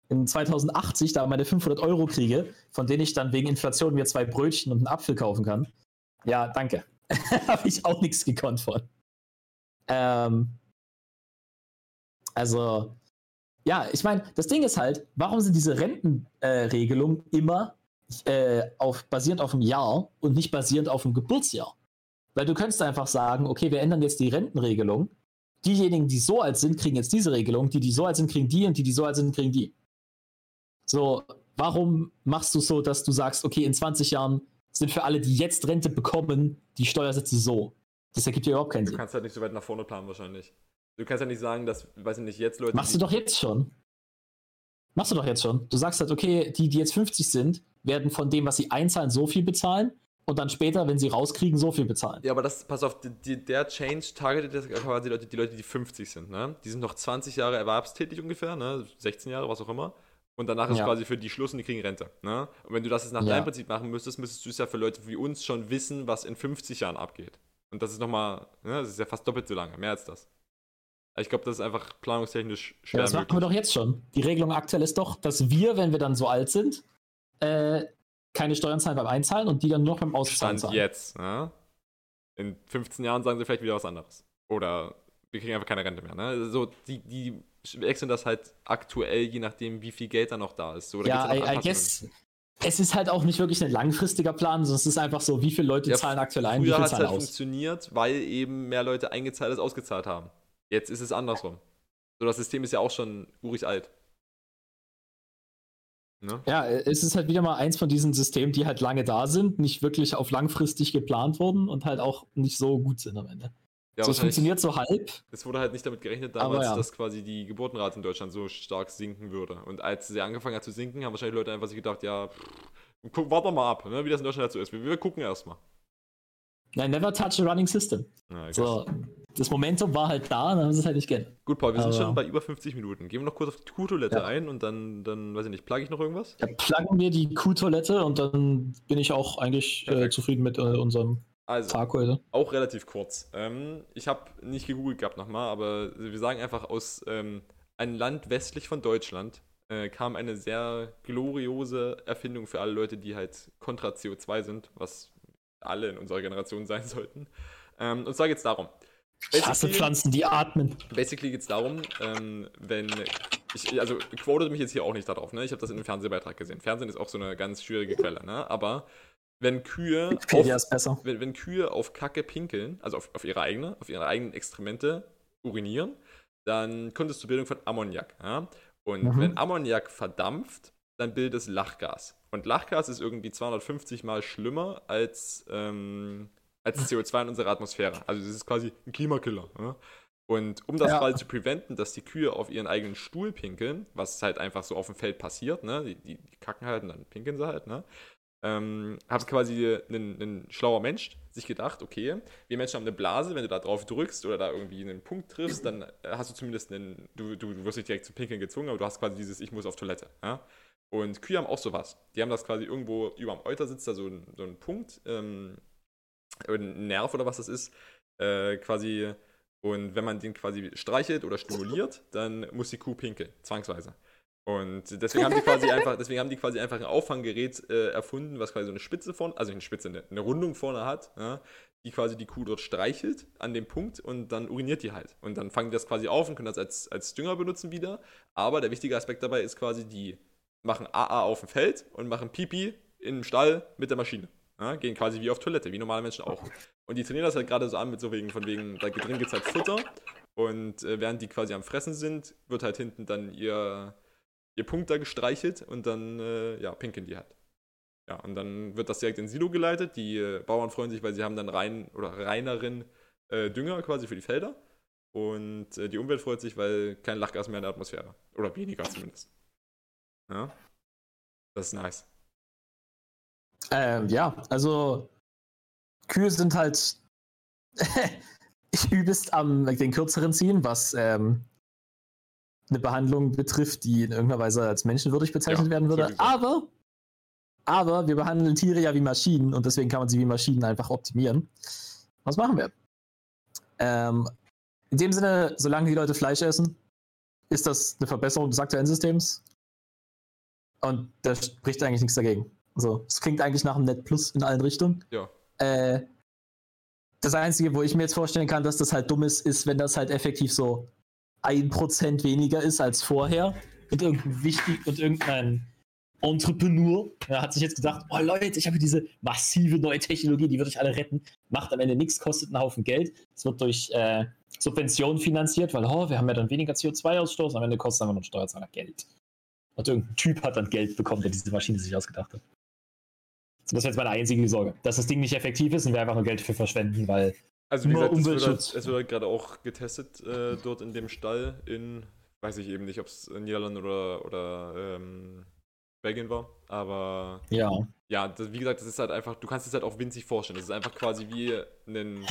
in 2080 da meine 500 Euro kriege, von denen ich dann wegen Inflation mir zwei Brötchen und einen Apfel kaufen kann. Ja, danke. Habe ich auch nichts gekonnt von. Ähm, also, ja, ich meine, das Ding ist halt, warum sind diese Rentenregelungen äh, immer äh, auf, basierend auf dem Jahr und nicht basierend auf dem Geburtsjahr? Weil du könntest einfach sagen, okay, wir ändern jetzt die Rentenregelung. Diejenigen, die so alt sind, kriegen jetzt diese Regelung. Die, die so alt sind, kriegen die und die, die so alt sind, kriegen die. So, warum machst du so, dass du sagst, okay, in 20 Jahren sind für alle, die jetzt Rente bekommen, die Steuersätze so? Das ergibt ja überhaupt keinen Sinn. Du kannst halt nicht so weit nach vorne planen, wahrscheinlich. Du kannst ja nicht sagen, dass, weiß ich nicht, jetzt Leute. Machst du doch jetzt schon. Machst du doch jetzt schon. Du sagst halt, okay, die, die jetzt 50 sind, werden von dem, was sie einzahlen, so viel bezahlen und dann später, wenn sie rauskriegen, so viel bezahlen. Ja, aber das, pass auf, die, der Change targetet quasi die Leute, die Leute, die 50 sind, ne? Die sind noch 20 Jahre erwerbstätig ungefähr, ne? 16 Jahre, was auch immer. Und danach ist ja. quasi für die Schluss und die kriegen Rente. Ne? Und wenn du das jetzt nach ja. deinem Prinzip machen müsstest, müsstest du es ja für Leute wie uns schon wissen, was in 50 Jahren abgeht. Und das ist nochmal, ne, das ist ja fast doppelt so lange, mehr als das. Ich glaube, das ist einfach planungstechnisch schwer. Ja, das möglich. machen wir doch jetzt schon. Die Regelung aktuell ist doch, dass wir, wenn wir dann so alt sind, äh, keine Steuern zahlen beim Einzahlen und die dann nur beim Auszahlen Stand jetzt, ne? In 15 Jahren sagen sie vielleicht wieder was anderes. Oder wir kriegen einfach keine Rente mehr. Ne? So, die, die wechseln das halt aktuell, je nachdem, wie viel Geld da noch da ist. So, ja, I, I guess, es ist halt auch nicht wirklich ein langfristiger Plan, sondern es ist einfach so, wie viele Leute ja, zahlen aktuell ein, wie viel hat es halt aus. funktioniert, weil eben mehr Leute eingezahlt als ausgezahlt haben. Jetzt ist es andersrum. So, das System ist ja auch schon urig alt. Ne? Ja, es ist halt wieder mal eins von diesen Systemen, die halt lange da sind, nicht wirklich auf langfristig geplant wurden und halt auch nicht so gut sind am Ende. Ja, so, es funktioniert so halb. Es wurde halt nicht damit gerechnet damals, ja. dass quasi die Geburtenrate in Deutschland so stark sinken würde. Und als sie angefangen hat zu sinken, haben wahrscheinlich Leute einfach sich gedacht, ja, pff, warte mal ab, ne, wie das in Deutschland halt so ist. Wir, wir gucken erstmal. Nein, never touch a running system. Ja, so, das Momentum war halt da, dann haben sie es halt nicht gern. Gut, Paul, wir sind schon bei über 50 Minuten. Gehen wir noch kurz auf die Kuhtoilette ja. ein und dann, dann, weiß ich nicht, plage ich noch irgendwas? Ja, plagen wir die Kuhtoilette und dann bin ich auch eigentlich äh, zufrieden mit äh, unserem also, Tag heute. Auch relativ kurz. Ähm, ich habe nicht gegoogelt gehabt nochmal, aber wir sagen einfach aus ähm, einem Land westlich von Deutschland äh, kam eine sehr gloriose Erfindung für alle Leute, die halt kontra CO2 sind, was alle in unserer Generation sein sollten. Ähm, und zwar geht es darum. Ich hasse Pflanzen, die atmen. Basically geht es darum, ähm, wenn ich, also quotet mich jetzt hier auch nicht darauf, ne? Ich habe das in einem Fernsehbeitrag gesehen. Fernsehen ist auch so eine ganz schwierige Quelle, ne? Aber wenn Kühe, auf, wenn, wenn, Kühe auf Kacke pinkeln, also auf, auf ihre eigene, auf ihre eigenen Extremente urinieren, dann kommt es zur Bildung von Ammoniak. Ja? Und mhm. wenn Ammoniak verdampft, dann bildet es Lachgas. Und Lachgas ist irgendwie 250 mal schlimmer als, ähm, als CO2 in unserer Atmosphäre. Also es ist quasi ein Klimakiller. Ja? Und um das ja. quasi zu preventen, dass die Kühe auf ihren eigenen Stuhl pinkeln, was halt einfach so auf dem Feld passiert, ne? die, die, die kacken halt und dann pinkeln sie halt, ne? ähm, hat quasi ein, ein schlauer Mensch sich gedacht, okay, wir Menschen haben eine Blase, wenn du da drauf drückst oder da irgendwie einen Punkt triffst, dann äh, hast du zumindest einen, du, du, du wirst nicht direkt zum Pinkeln gezwungen, aber du hast quasi dieses Ich muss auf Toilette. Ja? Und Kühe haben auch sowas. Die haben das quasi irgendwo über am Euter sitzt da so ein, so ein Punkt, ähm, Nerv oder was das ist, äh, quasi. Und wenn man den quasi streichelt oder stimuliert, dann muss die Kuh pinkeln, zwangsweise. Und deswegen haben die quasi einfach, deswegen haben die quasi einfach ein Auffanggerät äh, erfunden, was quasi so eine Spitze vorne, also eine Spitze, eine, eine Rundung vorne hat, ja, die quasi die Kuh dort streichelt an dem Punkt und dann uriniert die halt. Und dann fangen die das quasi auf und können das als, als Dünger benutzen wieder. Aber der wichtige Aspekt dabei ist quasi, die machen AA auf dem Feld und machen Pipi im Stall mit der Maschine. Ja, gehen quasi wie auf Toilette, wie normale Menschen auch. Und die trainieren das halt gerade so an mit so wegen, von wegen, da drin gibt es halt Futter. Und äh, während die quasi am Fressen sind, wird halt hinten dann ihr ihr Punkt da gestreichelt und dann, äh, ja, pinkeln die halt. Ja, und dann wird das direkt in Silo geleitet. Die äh, Bauern freuen sich, weil sie haben dann rein oder reineren äh, Dünger quasi für die Felder. Und äh, die Umwelt freut sich, weil kein Lachgas mehr in der Atmosphäre. Oder weniger zumindest. Ja. Das ist nice. Ähm, ja, also Kühe sind halt übelst am den kürzeren ziehen, was ähm, eine Behandlung betrifft, die in irgendeiner Weise als menschenwürdig bezeichnet Ja, werden würde. Aber, aber wir behandeln Tiere ja wie Maschinen und deswegen kann man sie wie Maschinen einfach optimieren. Was machen wir? Ähm, in dem Sinne, solange die Leute Fleisch essen, ist das eine Verbesserung des aktuellen Systems. Und da spricht eigentlich nichts dagegen. Also, es klingt eigentlich nach einem Net Plus in allen Richtungen. Ja. Äh, das Einzige, wo ich mir jetzt vorstellen kann, dass das halt dumm ist, ist, wenn das halt effektiv so ein Prozent weniger ist als vorher und irgendein wichtig und irgendein Entrepreneur ja, hat sich jetzt gedacht, oh Leute, ich habe diese massive neue Technologie, die würde ich alle retten, macht am Ende nichts, kostet einen Haufen Geld. Es wird durch äh, Subventionen finanziert, weil oh, wir haben ja dann weniger CO2-Ausstoß, am Ende kostet einfach nur Steuerzahler Geld. Und irgendein Typ hat dann Geld bekommen, der diese Maschine sich ausgedacht hat. Das ist jetzt meine einzige Sorge, dass das Ding nicht effektiv ist und wir einfach nur Geld für verschwenden, weil Also wie gesagt, halt, Umweltschutz. es wird halt gerade auch getestet äh, dort in dem Stall in, weiß ich eben nicht, ob es Niederlande oder, oder ähm, Belgien war, aber ja. ja, das, wie gesagt, das ist halt einfach, du kannst es halt auch winzig vorstellen. Das ist einfach quasi wie ein,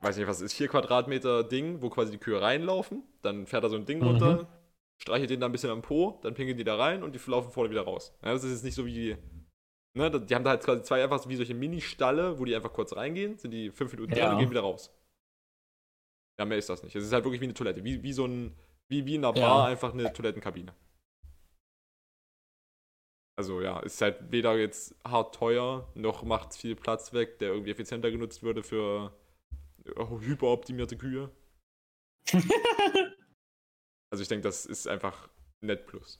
weiß nicht, was es ist, 4 Quadratmeter Ding, wo quasi die Kühe reinlaufen, dann fährt da so ein Ding Mhm. runter, streichelt den da ein bisschen am Po, dann pinkeln die da rein und die laufen vorne wieder raus. Ja, das ist jetzt nicht so wie, ne, die haben da halt quasi zwei einfach so wie solche Mini-Stalle, wo die einfach kurz reingehen, sind die fünf Minuten drin Ja. und gehen wieder raus. Ja, mehr ist das nicht. Es ist halt wirklich wie eine Toilette, wie, wie so ein, wie, wie in einer Ja. Bar einfach eine Toilettenkabine. Also ja, ist halt weder jetzt hart teuer, noch macht viel Platz weg, der irgendwie effizienter genutzt würde für äh, hyperoptimierte Kühe. Also ich denke, das ist einfach Net Plus.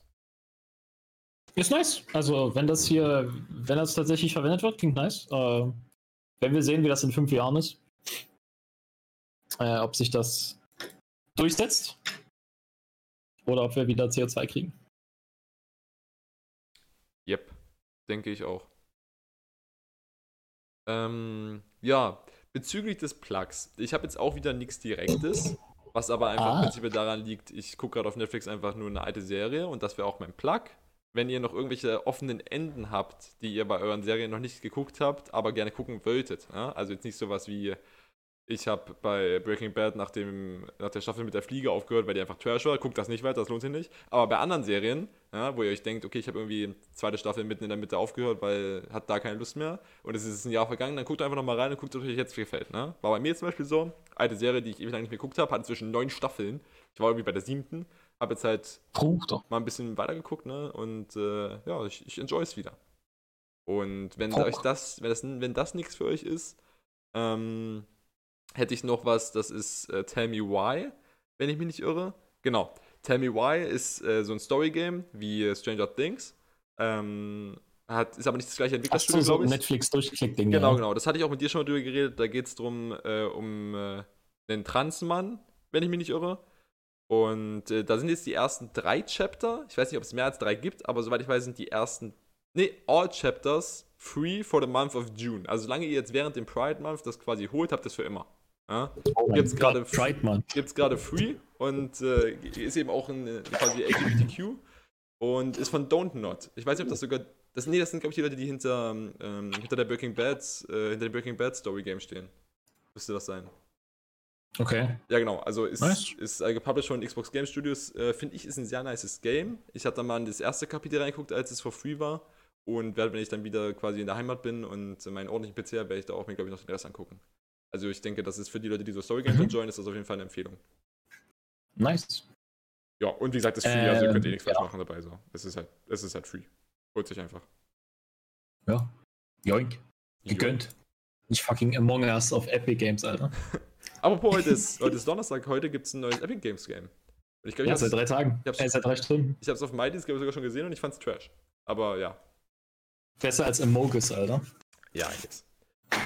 Ist nice. Also, wenn das hier, wenn das tatsächlich verwendet wird, klingt nice. Äh, wenn wir sehen, wie das in fünf Jahren ist, äh, ob sich das durchsetzt oder ob wir wieder CO2 kriegen. Yep, denke ich auch. Ähm, ja, bezüglich des Plugs. Ich habe jetzt auch wieder nichts Direktes, was aber einfach Ah. prinzipiell daran liegt, ich gucke gerade auf Netflix einfach nur eine alte Serie und das wäre auch mein Plug. Wenn ihr noch irgendwelche offenen Enden habt, die ihr bei euren Serien noch nicht geguckt habt, aber gerne gucken wolltet, ja? also jetzt nicht sowas wie ich habe bei Breaking Bad nach, dem, nach der Staffel mit der Fliege aufgehört, weil die einfach Trash war. Guckt das nicht weiter, das lohnt sich nicht. Aber bei anderen Serien, ja, wo ihr euch denkt, okay, ich habe irgendwie zweite Staffel mitten in der Mitte aufgehört, weil hat da keine Lust mehr und es ist ein Jahr vergangen, dann guckt einfach nochmal rein und guckt, ob euch jetzt gefällt. Ne? War bei mir zum Beispiel so, alte Serie, die ich ewig lang nicht mehr geguckt habe, hatte zwischen neun Staffeln. Ich war irgendwie bei der siebten, habe jetzt halt Bruder. mal ein bisschen weitergeguckt, ne? Und äh, ja, ich, ich enjoy es wieder. Und wenn Auch. euch das, wenn das, wenn das nichts für euch ist, ähm, hätte ich noch was, das ist äh, Tell Me Why, wenn ich mich nicht irre. Genau. Tell Me Why ist äh, so ein Story-Game wie äh, Stranger Things. Ähm, hat, ist aber nicht das gleiche Hast du Entwicklerstudio, so glaube ich. Netflix-Durchklick-Ding? Genau, ja? genau. Das hatte ich auch mit dir schon mal drüber geredet. Da geht es drum, äh, um äh, einen Transmann, wenn ich mich nicht irre. Und äh, da sind jetzt die ersten drei Chapter. Ich weiß nicht, ob es mehr als drei gibt, aber soweit ich weiß, sind die ersten. Nee, all Chapters free for the month of June. Also solange ihr jetzt während dem Pride Month das quasi holt, habt ihr es für immer. Ja? Oh Gibt's gerade- Pride, Mann. Gibt es gerade free und äh, ist eben auch ein, äh, quasi LGBTQ und ist von Don't Not. Ich weiß nicht, ob das sogar. Das, nee, das sind, glaube ich, die Leute, die hinter, ähm, hinter der Breaking Bad, äh, hinter dem Breaking Bad Story Game stehen. Müsste das sein. Okay. Ja, genau. Also ist, Nice. ist äh, gepublished von Xbox Game Studios. Äh, Finde ich, ist ein sehr nices Game. Ich hatte da mal in das erste Kapitel reingeguckt, als es for free war. Und werde, wenn ich dann wieder quasi in der Heimat bin und meinen ordentlichen PC habe, werde ich da auch mir, glaube ich, noch den Rest angucken. Also ich denke, das ist für die Leute, die so Story Games Mhm. enjoyen, ist das auf jeden Fall eine Empfehlung. Nice. Ja, und wie gesagt, ist free, also ihr könnt eh Ähm, nichts falsch ja. machen dabei. So. Es ist halt, es ist halt free. Holt sich einfach. Ja. Joink. Gegönnt. Nicht fucking Among Us auf Epic Games, Alter. Apropos, heute ist, heute ist Donnerstag, heute gibt es ein neues Epic Games Game. Und ich glaube, Ja, ich seit drei Tagen. ich hab's- Äh, seit drei Stunden. es auf MyDis glaube ich sogar schon gesehen und ich fand's trash. Aber ja. Besser als Amogus, Alter. Ja, jetzt.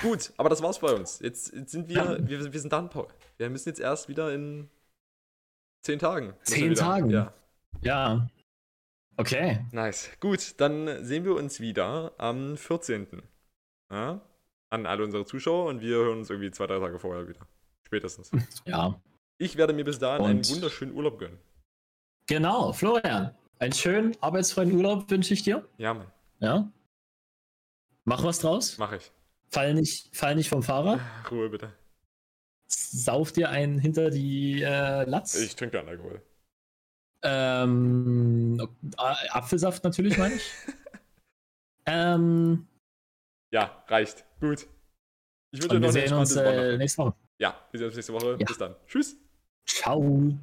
Gut, aber das war's bei uns. Jetzt, jetzt sind wir, Ja. wir, wir sind done, Paul. Wir müssen jetzt erst wieder in zehn Tagen. Zehn. Tagen? Ja. Ja. Okay. Nice. Gut, dann sehen wir uns wieder am 14. Ja? An alle unsere Zuschauer und wir hören uns irgendwie zwei, drei Tage vorher wieder. Spätestens. Ja. Ich werde mir bis dahin einen Und- wunderschönen Urlaub gönnen. Genau, Florian. Einen schönen arbeitsfreien Urlaub wünsche ich dir. Ja, Mann. Ja. Mach was draus. Mach ich. Fall nicht, fall nicht vom Fahrrad. Ruhe bitte. Sauf dir einen hinter die äh, Latz. Ich trinke keinen Alkohol. Ähm, äh, Apfelsaft natürlich, meine ich. ähm, Ja, reicht. Gut. Ich wünsche dir noch eine sehen uns entspannte äh, Woche. nächste Woche. Ja, wir sehen uns nächste Woche. Ja. Bis dann. Tschüss. Ciao.